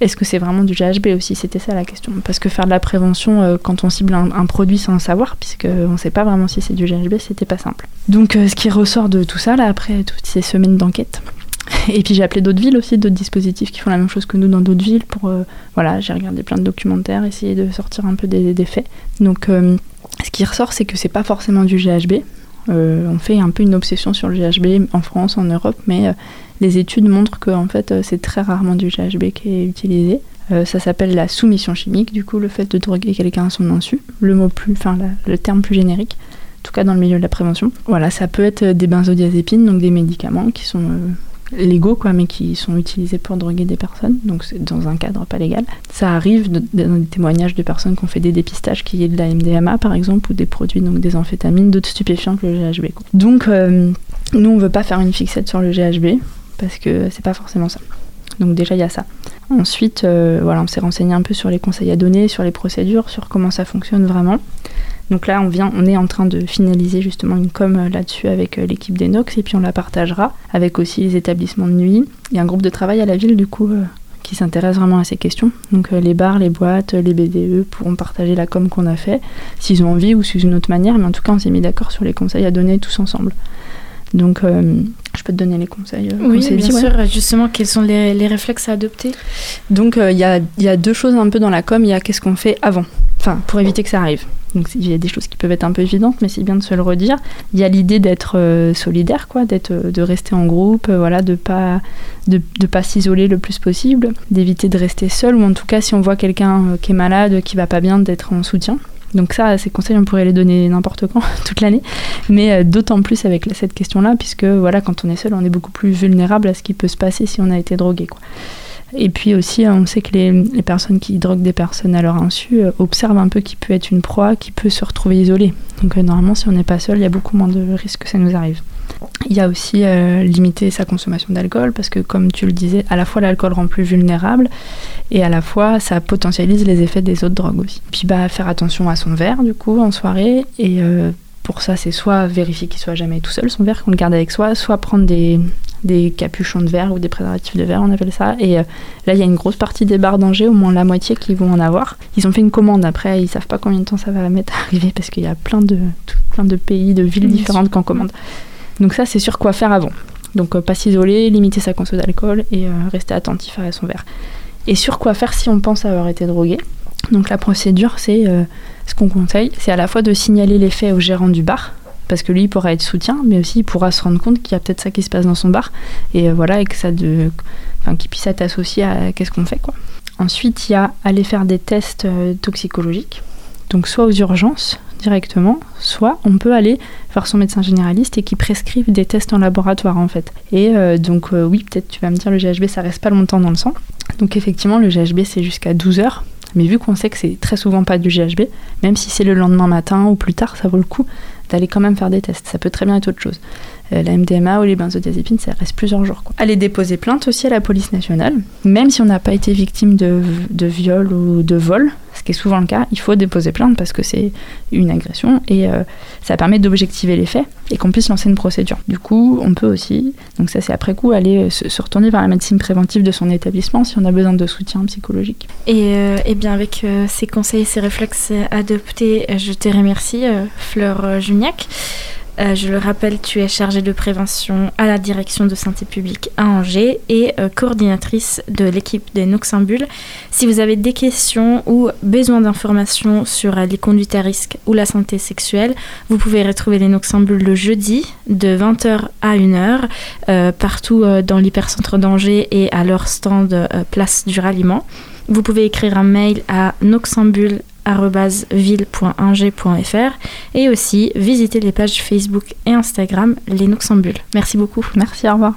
est-ce que c'est vraiment du GHB aussi? C'était ça la question. Parce que faire de la prévention euh, quand on cible un, produit sans le savoir, puisqu'on ne sait pas vraiment si c'est du GHB, c'était pas simple. Donc euh, ce qui ressort de tout ça, là, après toutes ces semaines d'enquête, et puis j'ai appelé d'autres villes aussi, d'autres dispositifs qui font la même chose que nous dans d'autres villes pour, euh, voilà, j'ai regardé plein de documentaires, essayer de sortir un peu des, des faits. Donc ce qui ressort, c'est que c'est pas forcément du GHB. On fait un peu une obsession sur le GHB en France, en Europe, mais les études montrent que en fait, euh, c'est très rarement du GHB qui est utilisé. Euh, ça s'appelle la soumission chimique, du coup, le fait de droguer quelqu'un à son insu, le mot plus, enfin, le terme plus générique, en tout cas dans le milieu de la prévention. Voilà, ça peut être des benzodiazépines, donc des médicaments qui sont euh, légaux, quoi, mais qui sont utilisés pour droguer des personnes, donc c'est dans un cadre pas légal. Ça arrive dans des témoignages de personnes qui ont fait des dépistages qui est de la MDMA, par exemple, ou des produits, donc des amphétamines, d'autres stupéfiants que le GHB. Donc, nous, on veut pas faire une fixette sur le GHB parce que c'est pas forcément ça. Donc déjà il y a ça. Ensuite, euh, voilà, on s'est renseigné un peu sur les conseils à donner, sur les procédures, sur comment ça fonctionne vraiment. Donc là, on vient, on est en train de finaliser justement une com euh, là-dessus avec euh, l'équipe d'Enox et puis on la partagera avec aussi les établissements de nuit. Il y a un groupe de travail à la ville du coup qui s'intéresse vraiment à ces questions. Donc les bars, les boîtes, les BDE pourront partager la com qu'on a fait s'ils ont envie ou sous une autre manière. Mais en tout cas, on s'est mis d'accord sur les conseils à donner tous ensemble. Donc, euh, peux te donner les conseils. Euh, oui, bien sûr. Justement, quels sont les, réflexes à adopter Donc, il euh, y, y, a, deux choses un peu dans la com. Il y a qu'est-ce qu'on fait avant, enfin, pour éviter que ça arrive. Donc, il y a des choses qui peuvent être un peu évidentes, mais c'est bien de se le redire. Il y a l'idée d'être solidaire, quoi, d'être, de rester en groupe, voilà, de pas, de, de pas s'isoler le plus possible, d'éviter de rester seul, ou en tout cas, si on voit quelqu'un qui est malade, qui va pas bien, d'être en soutien. Donc ça, ces conseils, on pourrait les donner n'importe quand, toute l'année, mais euh, d'autant plus avec cette question-là, puisque voilà, quand on est seul, on est beaucoup plus vulnérable à ce qui peut se passer si on a été drogué. Quoi. Et puis aussi, on sait que les, personnes qui droguent des personnes à leur insu euh, observent un peu qui peut être une proie, qui peut se retrouver isolée. Donc euh, normalement, si on n'est pas seul, il y a beaucoup moins de risques que ça nous arrive. Il y a aussi limiter sa consommation d'alcool parce que, comme tu le disais, à la fois l'alcool rend plus vulnérable et à la fois ça potentialise les effets des autres drogues aussi. Puis bah, faire attention à son verre du coup en soirée et euh, pour ça c'est soit vérifier qu'il soit jamais tout seul son verre qu'on le garde avec soi, soit prendre des, des capuchons de verre ou des préservatifs de verre on appelle ça et euh, là il y a une grosse partie des bars d'Angers, au moins la moitié qui vont en avoir. Ils ont fait une commande après, ils savent pas combien de temps ça va mettre à arriver parce qu'il y a plein de, plein de pays, de villes différentes qui en commandent. Donc ça c'est sûr quoi faire avant. Donc euh, pas s'isoler, limiter sa consommation d'alcool et rester attentif à son verre et sur quoi faire si on pense avoir été drogué? Donc la procédure, c'est euh, ce qu'on conseille, c'est à la fois de signaler les faits au gérant du bar, parce que lui il pourra être soutien, mais aussi il pourra se rendre compte qu'il y a peut-être ça qui se passe dans son bar, et euh, voilà, et que ça de, enfin, qu'il puisse être associé à qu'est-ce qu'on fait quoi. Ensuite, il y a aller faire des tests euh, toxicologiques, donc soit aux urgences directement, soit on peut aller voir son médecin généraliste et qui prescrive des tests en laboratoire en fait. Et donc oui, peut-être tu vas me dire le GHB ça reste pas longtemps dans le sang, donc effectivement, le GHB, c'est jusqu'à 12 heures. Mais vu qu'on sait que c'est très souvent pas du GHB, même si c'est le lendemain matin ou plus tard, ça vaut le coup d'aller quand même faire des tests. Ça peut très bien être autre chose. Euh, la MDMA ou les benzodiazépines, ça reste plusieurs jours. Quoi. Aller déposer plainte aussi à la police nationale, même si on n'a pas été victime de, de, viol ou de vol, ce qui est souvent le cas, il faut déposer plainte parce que c'est une agression et euh, ça permet d'objectiver les faits et qu'on puisse lancer une procédure. Du coup, on peut aussi, donc ça c'est après coup, aller euh, se, retourner vers la médecine préventive de son établissement si on a besoin de soutien psychologique. Et, euh, bien avec ces conseils et ces réflexes adoptés, je te remercie, Fleur Juniac. Euh, je le rappelle, tu es chargée de prévention à la direction de santé publique à Angers et euh, coordinatrice de l'équipe des Noxambules. Si vous avez des questions ou besoin d'informations sur euh, les conduites à risque ou la santé sexuelle, vous pouvez retrouver les Noxambules le jeudi de 20h à 1h partout dans l'hypercentre d'Angers et à leur stand place du ralliement. Vous pouvez écrire un mail à noxambule ville.ingé.fr et aussi visiter les pages Facebook et Instagram Les Noxambules. Merci beaucoup. Merci, au revoir.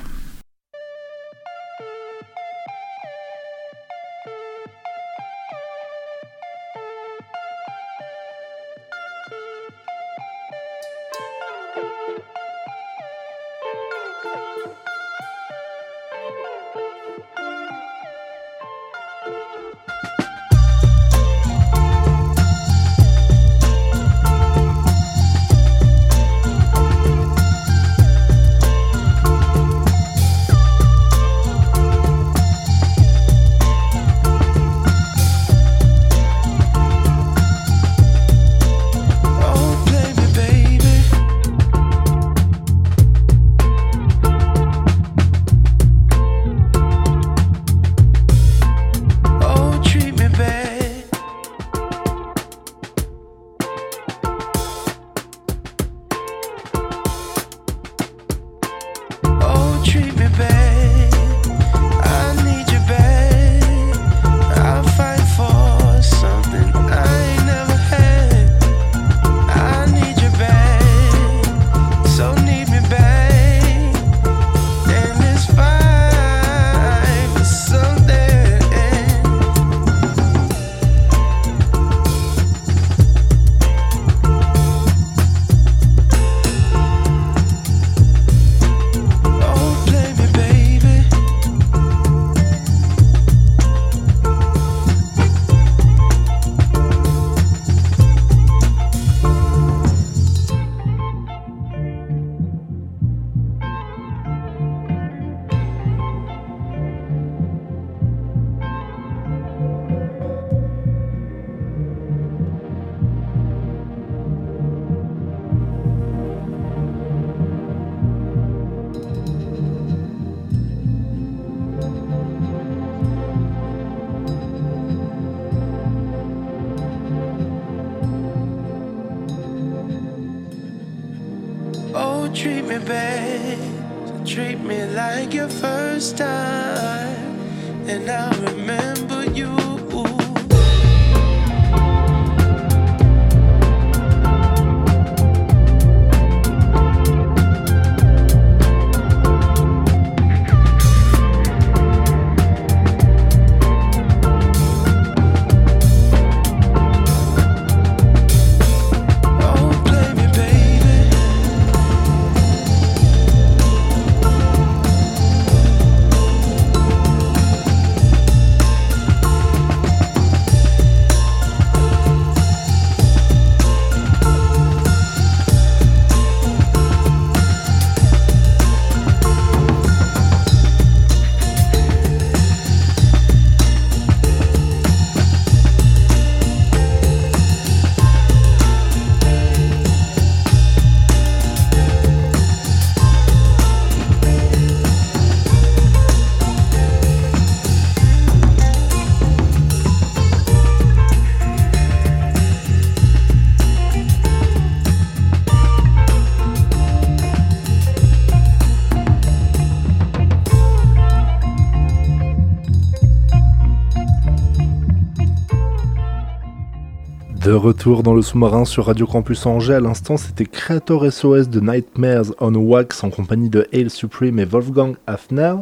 De retour dans le sous-marin sur Radio Campus Angers, à l'instant c'était Creator SOS de Nightmares on Wax en compagnie de Hail Supreme et Wolfgang Hafner.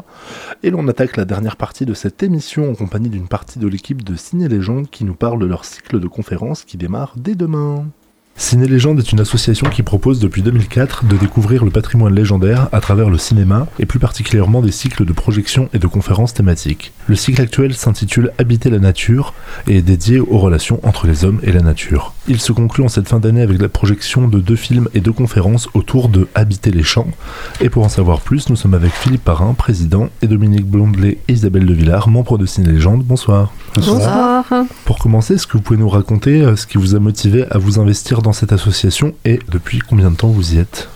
Et l'on attaque la dernière partie de cette émission en compagnie d'une partie de l'équipe de Ciné Légende qui nous parle de leur cycle de conférences qui démarre dès demain. Ciné Légende est une association qui propose depuis 2004 de découvrir le patrimoine légendaire à travers le cinéma et plus particulièrement des cycles de projections et de conférences thématiques. Le cycle actuel s'intitule Habiter la nature et est dédié aux relations entre les hommes et la nature. Il se conclut en cette fin d'année avec la projection de deux films et deux conférences autour de Habiter les champs. Et pour en savoir plus, nous sommes avec Philippe Parrain, président, et Dominique Blondelet et Isabelle de Villard, membres de Ciné Légende. Bonsoir. Bonsoir. Pour commencer, est-ce que vous pouvez nous raconter euh, ce qui vous a motivé à vous investir dans cette association et depuis combien de temps vous y êtes?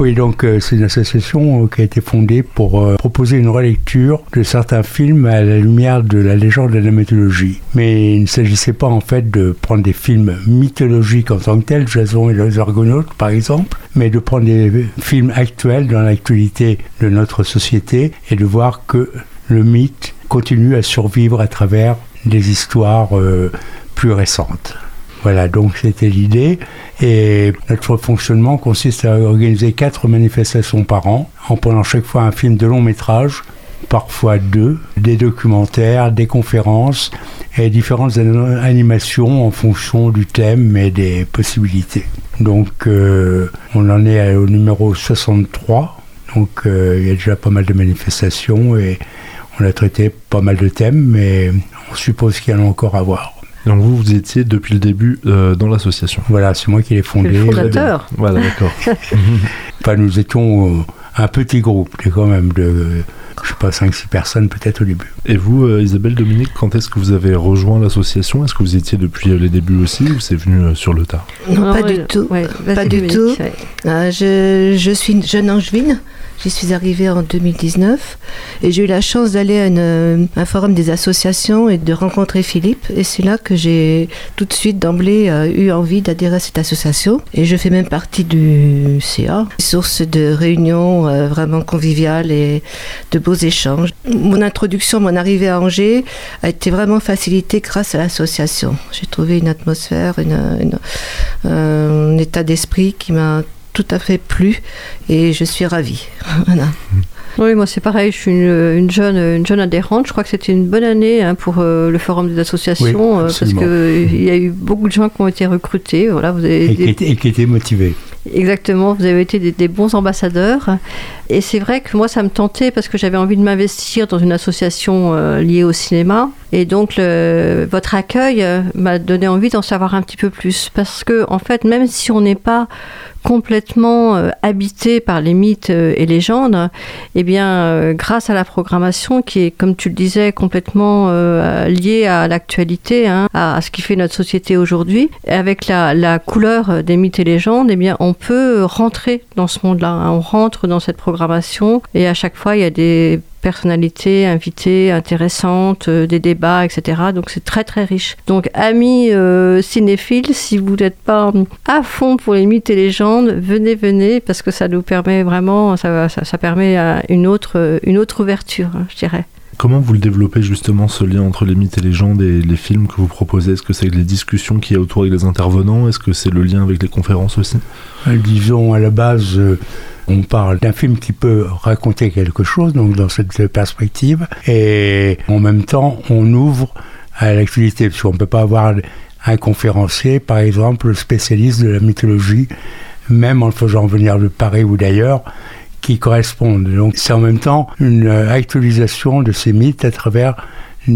Oui, donc euh, c'est une association euh, qui a été fondée pour euh, proposer une relecture de certains films à la lumière de la légende de la mythologie. Mais il ne s'agissait pas en fait de prendre des films mythologiques en tant que tels, Jason et les Argonautes par exemple, mais de prendre des films actuels dans l'actualité de notre société et de voir que le mythe continue à survivre à travers des histoires plus récentes. Voilà, donc c'était l'idée. Et notre fonctionnement consiste à organiser quatre manifestations par an, en prenant chaque fois un film de long métrage, parfois deux, des documentaires, des conférences et différentes animations en fonction du thème et des possibilités. Donc euh, on en est au numéro 63, donc euh, il y a déjà pas mal de manifestations et on a traité pas mal de thèmes, mais on suppose qu'il y en a encore à voir. Donc vous, vous étiez depuis le début euh, dans l'association. Voilà, c'est moi qui l'ai fondé. Le fondateur. Voilà, d'accord. enfin, nous étions euh, un petit groupe, quand même de, je sais pas, 5-6 personnes peut-être au début. Et vous, euh, Isabelle, Dominique, quand est-ce que vous avez rejoint l'association? Est-ce que vous étiez depuis les débuts aussi ou c'est venu sur le tard Non, pas du tout. pas du tout. je, je, suis jeune angevine. J'y suis arrivée en 2019 et j'ai eu la chance d'aller à un forum des associations et de rencontrer Philippe. Et c'est là que j'ai tout de suite d'emblée euh, eu envie d'adhérer à cette association. Et je fais même partie du CA, source de réunions euh, vraiment conviviales et de échanges. Mon introduction, mon arrivée à Angers a été vraiment facilitée grâce à l'association. J'ai trouvé une atmosphère, un état d'esprit qui m'a tout à fait plu et je suis ravie. Oui, moi c'est pareil, je suis une, jeune, une jeune adhérente. Je crois que c'était une bonne année hein, pour euh, le forum des associations euh, parce qu'il y a eu beaucoup de gens qui ont été recrutés. Voilà, vous avez et, qui étaient, motivés. Exactement, vous avez été des, bons ambassadeurs. Et c'est vrai que moi ça me tentait parce que j'avais envie de m'investir dans une association euh, liée au cinéma. Et donc votre accueil m'a donné envie d'en savoir un petit peu plus parce que en fait, même si on n'est pas complètement euh, habité par les mythes euh, et légendes, eh bien, euh, grâce à la programmation qui est, comme tu le disais, complètement liée à l'actualité, hein, à, ce qui fait notre société aujourd'hui, avec la, couleur des mythes et légendes, eh bien, on peut rentrer dans ce monde-là. Hein. On rentre dans cette programmation et à chaque fois, il y a des personnalités invitées intéressantes, euh, des débats, etc. Donc c'est très très riche. Donc amis euh, cinéphiles, si vous n'êtes pas à fond pour les mythes et légendes, venez, venez, parce que ça nous permet vraiment, ça, ça, permet une autre, une autre ouverture, hein, je dirais. Comment vous le développez justement ce lien entre les mythes et légendes et les films que vous proposez? Est-ce que c'est les discussions qu'il y a autour avec les intervenants? Est-ce que c'est le lien avec les conférences aussi? Euh, Disons à la base, on parle d'un film qui peut raconter quelque chose, donc dans cette perspective, et en même temps, on ouvre à l'actualité, parce qu'on ne peut pas avoir un conférencier, par exemple, spécialiste de la mythologie, même en le faisant venir de Paris ou d'ailleurs, qui correspondent. Donc c'est en même temps une actualisation de ces mythes à travers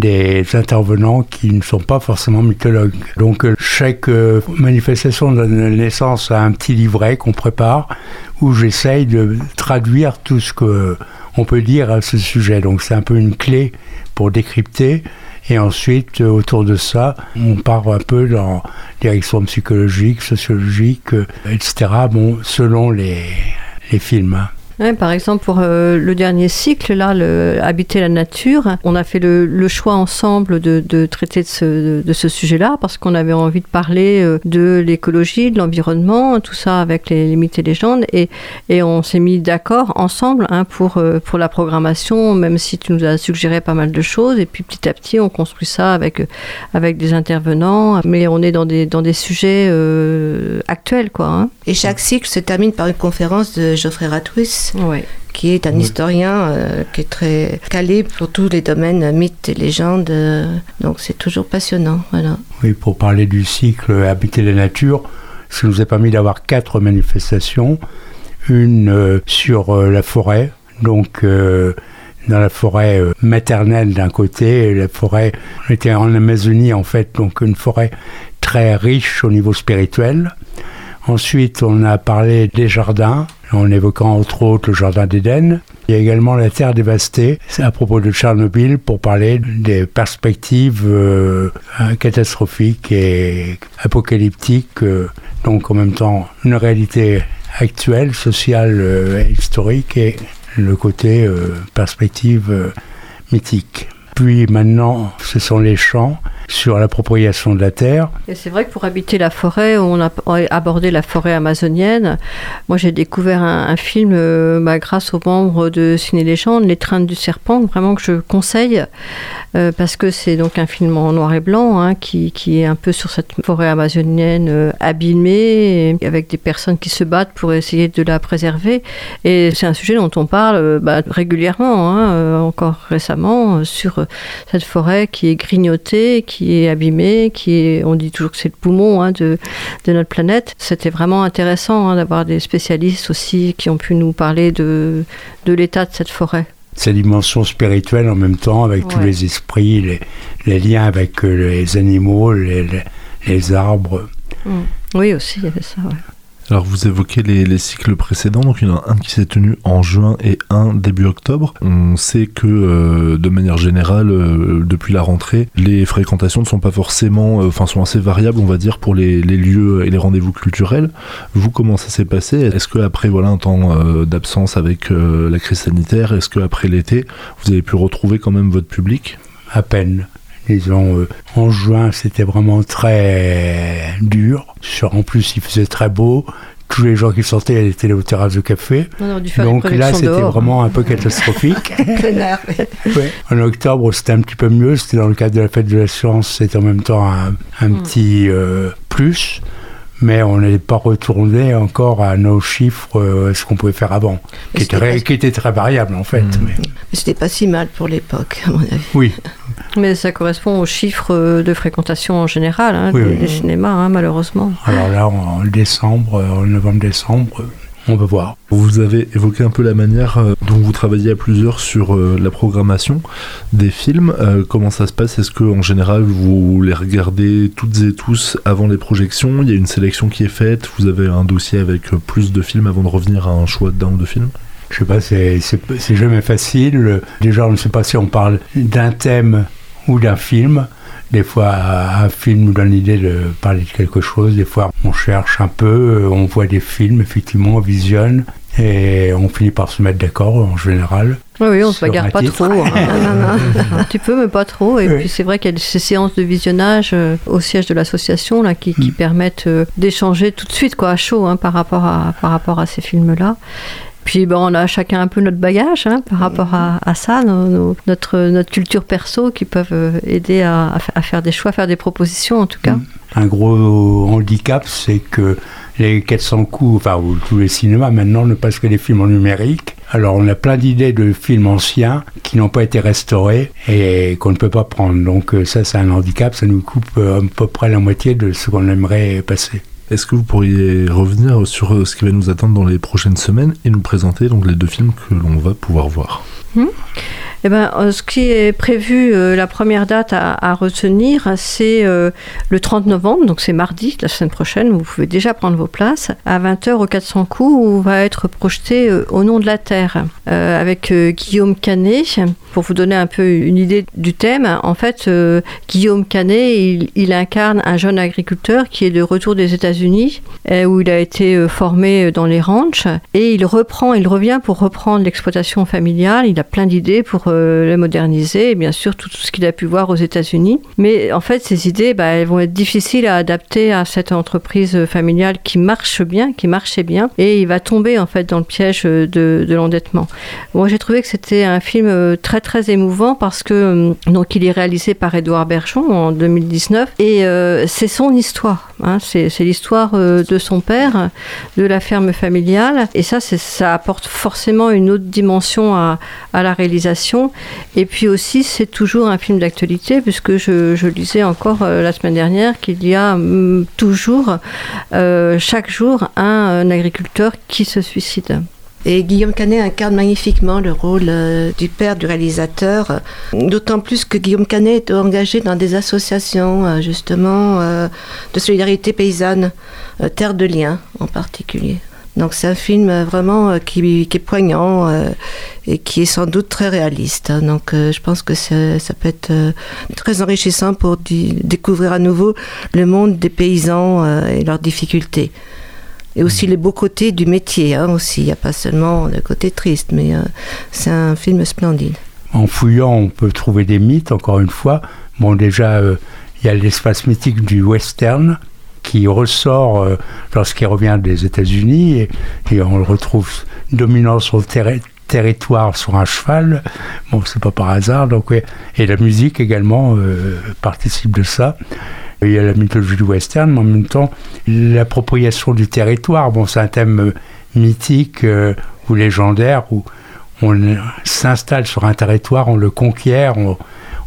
des intervenants qui ne sont pas forcément mythologues. Donc euh, chaque euh, manifestation donne naissance à un petit livret qu'on prépare où j'essaye de traduire tout ce que on peut dire à ce sujet. Donc c'est un peu une clé pour décrypter. Et ensuite, euh, autour de ça, on part un peu dans direction psychologique, sociologique, etc. Bon, selon les, les films. Par exemple, pour euh, le dernier cycle, là, Habiter la nature, on a fait le, choix ensemble de, traiter de ce, sujet-là parce qu'on avait envie de parler euh, de l'écologie, de l'environnement, tout ça avec les, limites et légendes. Et, on s'est mis d'accord ensemble hein, pour, euh, pour la programmation, même si tu nous as suggéré pas mal de choses. Et puis petit à petit, on construit ça avec, avec des intervenants. Mais on est dans des, dans des sujets actuels. Quoi, hein. Et chaque cycle se termine par une conférence de Geoffrey Qui est un historien euh, qui est très calé pour tous les domaines mythes et légendes. Euh, donc c'est toujours passionnant. Voilà. Oui, pour parler du cycle Habiter la nature, ça nous a permis d'avoir quatre manifestations. Une euh, sur la forêt, donc dans la forêt maternelle d'un côté, la forêt, on était en Amazonie en fait, donc une forêt très riche au niveau spirituel. Ensuite, on a parlé des jardins, en évoquant entre autres le jardin d'Éden. Il y a également la terre dévastée, à propos de Tchernobyl, pour parler des perspectives euh, catastrophiques et apocalyptiques, euh, donc en même temps une réalité actuelle, sociale, euh, historique, et le côté perspective mythique. Puis maintenant, ce sont les champs sur l'appropriation de la terre. Et c'est vrai que pour habiter la forêt, on a abordé la forêt amazonienne. Moi, j'ai découvert un, film euh, bah, grâce aux membres de Ciné Légende, Trains du Serpent, vraiment que je conseille, euh, parce que c'est donc un film en noir et blanc hein, qui, qui, est un peu sur cette forêt amazonienne euh, abîmée, avec des personnes qui se battent pour essayer de la préserver. Et c'est un sujet dont on parle bah, régulièrement, hein, encore récemment, sur cette forêt qui est grignotée, qui est abîmé, qui est, on dit toujours que c'est le poumon hein, de, de, notre planète. C'était vraiment intéressant hein, d'avoir des spécialistes aussi qui ont pu nous parler de, de l'état de cette forêt. Sa dimension spirituelle en même temps, avec tous les esprits, les, les, liens avec euh, les animaux, les, les, arbres. Mm. Oui, aussi, il y avait ça. Alors vous évoquez les, cycles précédents, donc il y en a un qui s'est tenu en juin et un début octobre. On sait que euh, de manière générale, euh, depuis la rentrée, les fréquentations ne sont pas forcément, euh, enfin sont assez variables, on va dire, pour les, lieux et les rendez-vous culturels. Vous, comment ça s'est passé? Est-ce que après voilà un temps d'absence avec la crise sanitaire, est-ce que après l'été, vous avez pu retrouver quand même votre public? À peine. Disons, en juin, c'était vraiment très dur. En plus, il faisait très beau. Tous les gens qui sortaient étaient aux terrasses de café. Donc là, c'était vraiment un peu catastrophique. En octobre, c'était un petit peu mieux. C'était dans le cadre de la fête de la science. C'était en même temps un, hmm. petit euh, plus mais on n'est pas retourné encore à nos chiffres, euh, ce qu'on pouvait faire avant, qui était, qui était, très variable en fait. Hmm. Mais, c'était pas si mal pour l'époque, à mon avis. Oui. Mais ça correspond aux chiffres de fréquentation en général hein, des, cinémas, hein, malheureusement. Alors là, en décembre, en novembre-décembre, on va voir. Vous avez évoqué un peu la manière euh, dont vous travaillez à plusieurs sur euh, la programmation des films. Euh, comment ça se passe? Est-ce que en général vous les regardez toutes et tous avant les projections? Il y a une sélection qui est faite Vous avez un dossier avec plus de films avant de revenir à un choix d'un ou deux films? Je sais pas, c'est jamais facile. Déjà, on ne sait pas si on parle d'un thème ou d'un film. Des fois, un film nous donne l'idée de parler de quelque chose. Des fois, on cherche un peu, on voit des films, effectivement, on visionne. Et on finit par se mettre d'accord en général. Oui, oui on ne se bagarre pas trop. Hein. un petit peu, mais pas trop. Et puis c'est vrai qu'il y a ces séances de visionnage euh, au siège de l'association là, qui, mm. permettent euh, d'échanger tout de suite quoi, à chaud hein, par, rapport à, par rapport à ces films-là. Puis ben, on a chacun un peu notre bagage hein, par rapport à, ça, notre, notre culture perso qui peuvent euh, aider à, faire des choix, faire des propositions en tout cas. Mm. Un gros handicap, c'est que les 400 coups, enfin tous les cinémas maintenant ne passent que des films en numérique. Alors on a plein d'idées de films anciens qui n'ont pas été restaurés et qu'on ne peut pas prendre. Donc euh, ça c'est un handicap, ça nous coupe euh, à peu près la moitié de ce qu'on aimerait passer. Est-ce que vous pourriez revenir sur euh, ce qui va nous attendre dans les prochaines semaines et nous présenter donc les deux films que l'on va pouvoir voir? Hmm? Eh ben, euh, ce qui est prévu, euh, la première date à, retenir, c'est euh, le 30 novembre, donc c'est mardi, la semaine prochaine, vous pouvez déjà prendre vos places, à 20h au 400 coups, où va être projeté Au nom de la Terre, avec Guillaume Canet. Pour vous donner un peu une idée du thème, en fait, Guillaume Canet, il, il, incarne un jeune agriculteur qui est de retour des États-Unis, où il a été formé dans les ranchs, et il reprend, il revient pour reprendre l'exploitation familiale. Il a plein d'idées pour euh, la moderniser, et bien sûr tout, ce qu'il a pu voir aux États-Unis. Mais en fait, ces idées, bah, elles vont être difficiles à adapter à cette entreprise familiale qui marche bien, qui marchait bien, et il va tomber en fait dans le piège de, de l'endettement. Moi, j'ai trouvé que c'était un film euh, très très émouvant parce que euh, donc il est réalisé par Édouard Bergeon en 2019 et c'est son histoire. Hein, c'est l'histoire de son père, de la ferme familiale, et ça, ça apporte forcément une autre dimension à la réalisation. Et puis aussi, c'est toujours un film d'actualité, puisque je, lisais encore euh, la semaine dernière qu'il y a mm, toujours, euh, chaque jour, un, agriculteur qui se suicide. Et Guillaume Canet incarne magnifiquement le rôle euh, du père du réalisateur, d'autant plus que Guillaume Canet est engagé dans des associations justement de solidarité paysanne, Terre de Liens en particulier. Donc c'est un film euh, vraiment euh, qui, est poignant euh, et qui est sans doute très réaliste. Hein. Donc je pense que ça peut être très enrichissant pour découvrir à nouveau le monde des paysans et leurs difficultés. Et aussi les beaux côtés du métier, hein, aussi. Il n'y a pas seulement le côté triste, mais c'est un film splendide. En fouillant, on peut trouver des mythes, encore une fois. Bon, déjà, il y a l'espace mythique du western, qui ressort euh, lorsqu'il revient des États-Unis et, on le retrouve dominant sur le territoire sur un cheval. Bon, c'est pas par hasard. Donc, Et la musique également euh, participe de ça. Il y a la mythologie du western, mais en même temps, l'appropriation du territoire. Bon, c'est un thème euh, mythique ou légendaire où on s'installe sur un territoire, on le conquiert,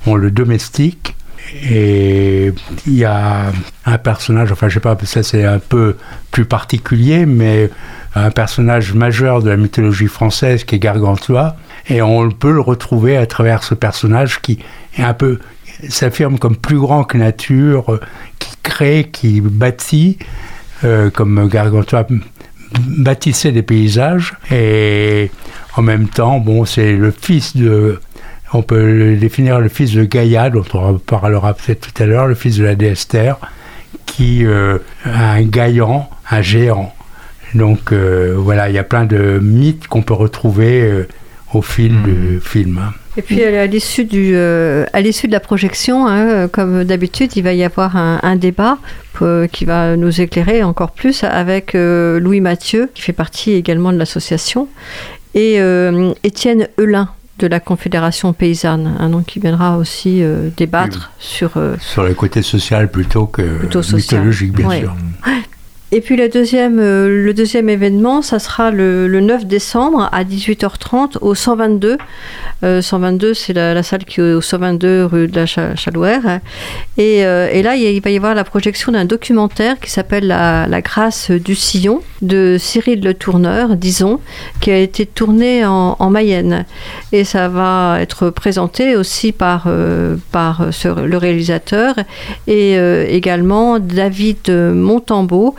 on le domestique. Et il y a un personnage, enfin je sais pas, ça c'est un peu plus particulier, mais un personnage majeur de la mythologie française qui est Gargantua, et on peut le retrouver à travers ce personnage qui est un peu, s'affirme comme plus grand que nature, qui crée, qui bâtit, euh, comme Gargantua bâtissait des paysages, et en même temps, bon, c'est le fils de on peut définir le fils de Gaïa, dont on parlera peut-être tout à l'heure, le fils de la déesse Terre, qui euh, a un gaillant, un géant. Donc euh, voilà, il y a plein de mythes qu'on peut retrouver euh, au fil du hmm. film. Et puis à l'issue du, à l'issue de la projection, hein, comme d'habitude, il va y avoir un, débat qui va nous éclairer encore plus avec Louis Mathieu, qui fait partie également de l'association, et Étienne Eulin, de la Confédération paysanne, un nom qui viendra aussi euh, débattre sur... Euh, sur le côté social plutôt que mythologique, bien sûr. Et puis euh, le deuxième événement, ça sera le, 9 décembre à 18h30 au 122. 122, c'est la, salle qui est au 122 rue de la Chalouère. Et, euh, là, il va y avoir la projection d'un documentaire qui s'appelle la, Grâce du Sillon de Cyril Le Tourneur, disons, qui a été tourné en, Mayenne. Et ça va être présenté aussi par, euh, par le réalisateur et également David Montambeau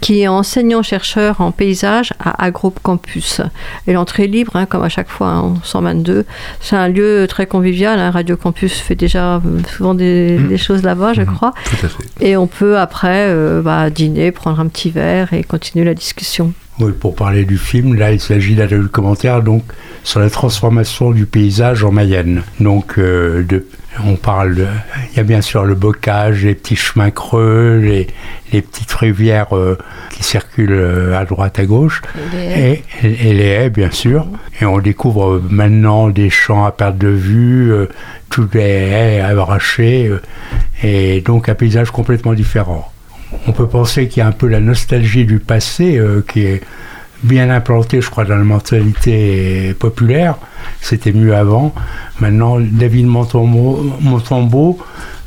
qui est enseignant-chercheur en paysage à Agroupe Campus. Et l'entrée est libre, hein, comme à chaque fois, en 122. C'est un lieu très convivial. Hein. Radio Campus fait déjà euh, souvent mmh. des, choses là-bas, je mmh. crois. Tout à fait. Et on peut après euh, bah, dîner, prendre un petit verre et continuer la discussion. Oui, pour parler du film, là, il s'agit d'un commentaire donc sur la transformation du paysage en Mayenne. Donc, euh, de, on parle, il y a bien sûr le bocage, les petits chemins creux, les, les petites rivières euh, qui circulent euh, à droite, à gauche, et, et, les haies, bien sûr. Et on découvre maintenant des champs à perte de vue, toutes les haies arrachées, et donc un paysage complètement différent on peut penser qu'il y a un peu la nostalgie du passé euh, qui est bien implantée, je crois, dans la mentalité populaire. C'était mieux avant. Maintenant, David Montembeau,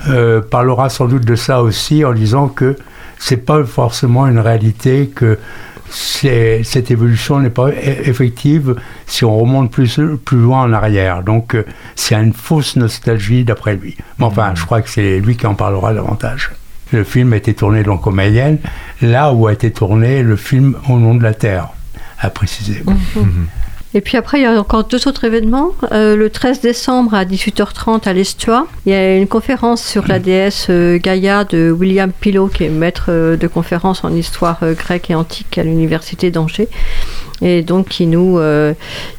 euh, parlera sans doute de ça aussi en disant que c'est pas forcément une réalité que cette évolution n'est pas e-, effective si on remonte plus, plus loin en arrière. Donc euh, c'est une fausse nostalgie d'après lui. Mais enfin, je crois que c'est lui qui en parlera davantage. Le film a été tourné donc au Mayenne, là où a été tourné le film Au nom de la Terre, à préciser. Mhm. Et puis après, il y a encore deux autres événements. Euh, le 13 décembre à 18h30 à l'Estua, il y a une conférence sur la déesse euh, Gaïa de William Pilot, qui est maître euh, de conférence en histoire grecque et antique à l'université d'Angers, et donc qui nous,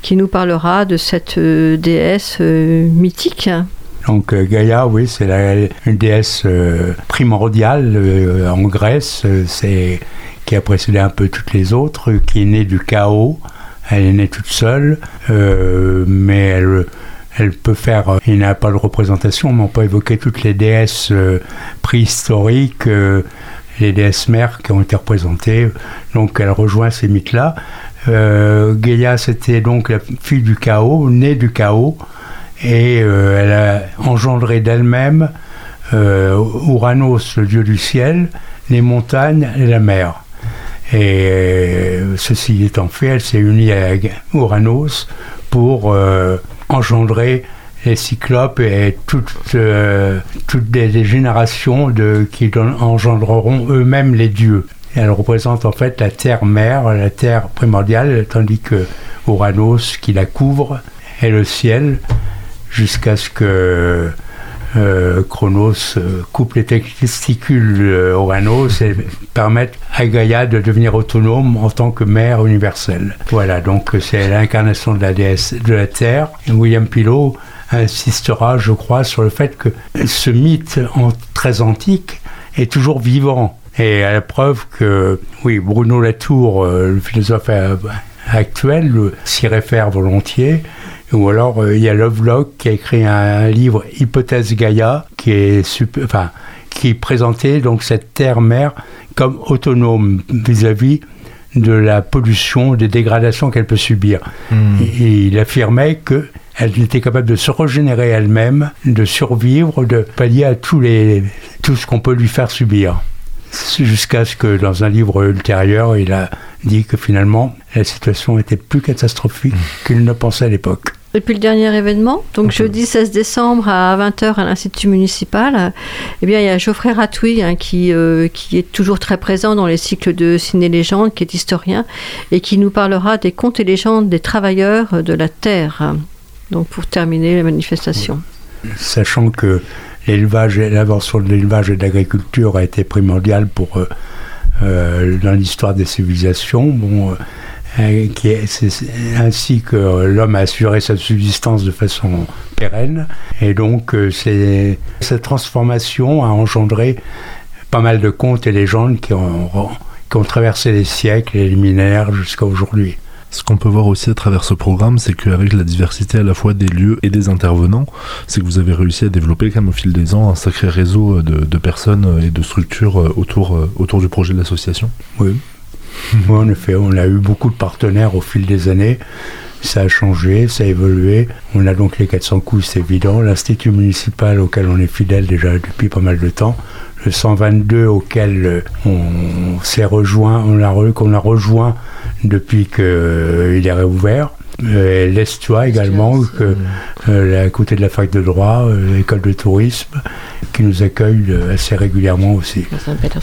qui nous parlera de cette déesse mythique. Donc Gaïa, oui, c'est une déesse primordiale en Grèce, c'est qui a précédé un peu toutes les autres, qui est née du chaos. Elle est née toute seule, euh, mais elle, peut faire, il n'y a pas de représentation, mais on peut évoquer toutes les déesses euh, préhistoriques, euh, les déesses mères qui ont été représentées, donc elle rejoint ces mythes-là. Gaïa, c'était donc la fille du chaos, née du chaos, et elle a engendré d'elle-même Uranos, le dieu du ciel, les montagnes et la mer. Et euh, ceci étant fait, elle s'est unie à Uranos pour euh, engendrer les cyclopes et toutes, euh, toutes les, générations qui engendreront eux-mêmes les dieux. elle représente en fait la terre-mère, la terre primordiale, tandis que Uranos, qui la couvre, est le ciel, jusqu'à ce que euh, Chronos euh, coupe les testicules euh, Uranos et permettent à Gaïa de devenir autonome en tant que mère universelle. Voilà, donc c'est l'incarnation de la déesse de la Terre. William Pilot insistera, je crois, sur le fait que ce mythe très antique est toujours vivant. Et à la preuve que, oui, Bruno Latour, le philosophe actuel, s'y réfère volontiers. Ou alors, euh, il y a Lovelock qui a écrit un, livre Hypothèse Gaïa, qui est super, enfin, qui présentait donc cette terre-mère comme autonome vis-à-vis de la pollution, des dégradations qu'elle peut subir. Hmm. Et il affirmait que elle était capable de se régénérer elle-même, de survivre, de pallier à tous les, tout ce qu'on peut lui faire subir. Jusqu'à ce que dans un livre ultérieur, il a dit que finalement, la situation était plus catastrophique hmm. qu'il ne pensait à l'époque. Et puis le dernier événement, donc jeudi 16 décembre à 20h à l'Institut municipal, eh bien, il y a Geoffrey Ratouille hein, qui, euh, qui est toujours très présent dans les cycles de ciné-légende, qui est historien, et qui nous parlera des contes et légendes des travailleurs de la Terre. Donc pour terminer la manifestation. Sachant que l'élevage, l'invention de l'élevage et de l'agriculture a été primordiale pour, euh, euh, dans l'histoire des civilisations, bon qui est, ainsi que l'homme a assuré sa subsistance de façon pérenne. Et donc, euh, cette transformation a engendré pas mal de contes et légendes qui ont, qui ont traversé les siècles et les millénaires jusqu'à aujourd'hui. Ce qu'on peut voir aussi à travers ce programme, c'est qu'avec la diversité à la fois des lieux et des intervenants, c'est que vous avez réussi à développer quand même au fil des ans un sacré réseau de, de personnes et de structures autour, autour du projet de l'association. Oui, en effet, on a eu beaucoup de partenaires au fil des années. Ça a changé, ça a évolué. On a donc les 400 coups, c'est évident. L'Institut municipal auquel on est fidèle déjà depuis pas mal de temps. Le 122 auquel euh, on s'est rejoint, on a, qu'on a rejoint depuis qu'il euh, est réouvert. Euh, L'Estua également, que, euh, à côté de la fac de droit, euh, l'école de tourisme, qui nous accueille assez régulièrement aussi.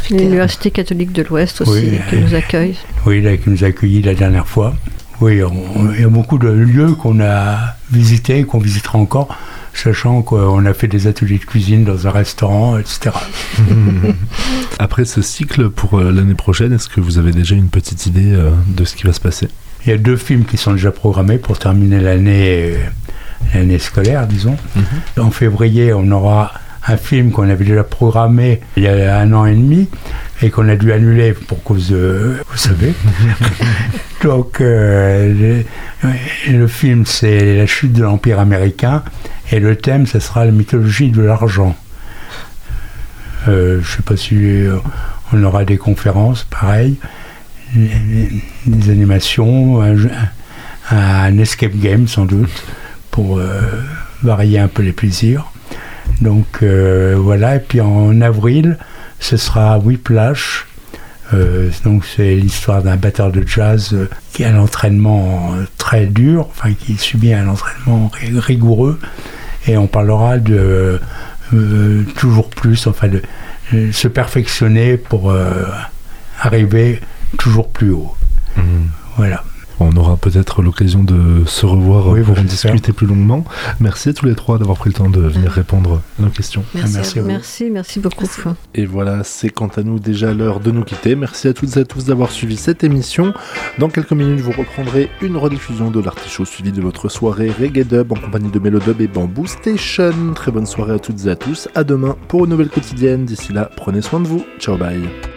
L'Université catholique de l'Ouest aussi, qui nous accueille. Oui, qui nous a accueillis la dernière fois. Oui, il y a beaucoup de lieux qu'on a visités et qu'on visitera encore, sachant qu'on a fait des ateliers de cuisine dans un restaurant, etc. Après ce cycle pour l'année prochaine, est-ce que vous avez déjà une petite idée de ce qui va se passer? Il y a deux films qui sont déjà programmés pour terminer l'année l'année scolaire, disons. Mhm. En février, on aura un film qu'on avait déjà programmé il y a un an et demi et qu'on a dû annuler pour cause de, vous savez. Donc euh, le, film c'est la chute de l'empire américain et le thème ce sera la mythologie de l'argent. Euh, je ne sais pas si on aura des conférences, pareil des animations, un, escape game sans doute, pour euh, varier un peu les plaisirs. Donc euh, voilà, et puis en avril, ce sera Whiplash, donc c'est l'histoire d'un batteur de jazz qui a un entraînement très dur, enfin qui subit un entraînement rigoureux, et on parlera de toujours plus, enfin de se perfectionner pour arriver toujours plus haut. Mmh. Voilà. On aura peut-être l'occasion de se revoir pour en discuter plus longuement. Merci à tous les trois d'avoir pris le temps de venir répondre à nos questions. Merci, merci, merci, beaucoup. Et voilà, c'est quant à nous déjà l'heure de nous quitter. Merci à toutes et à tous d'avoir suivi cette émission. Dans quelques minutes, vous reprendrez une rediffusion de l'artichaut suivi de votre soirée Reggae Dub en compagnie de Melodub et Bamboo Station. Très bonne soirée à toutes et à tous. À demain pour une nouvelle quotidienne. D'ici là, prenez soin de vous. Ciao, bye.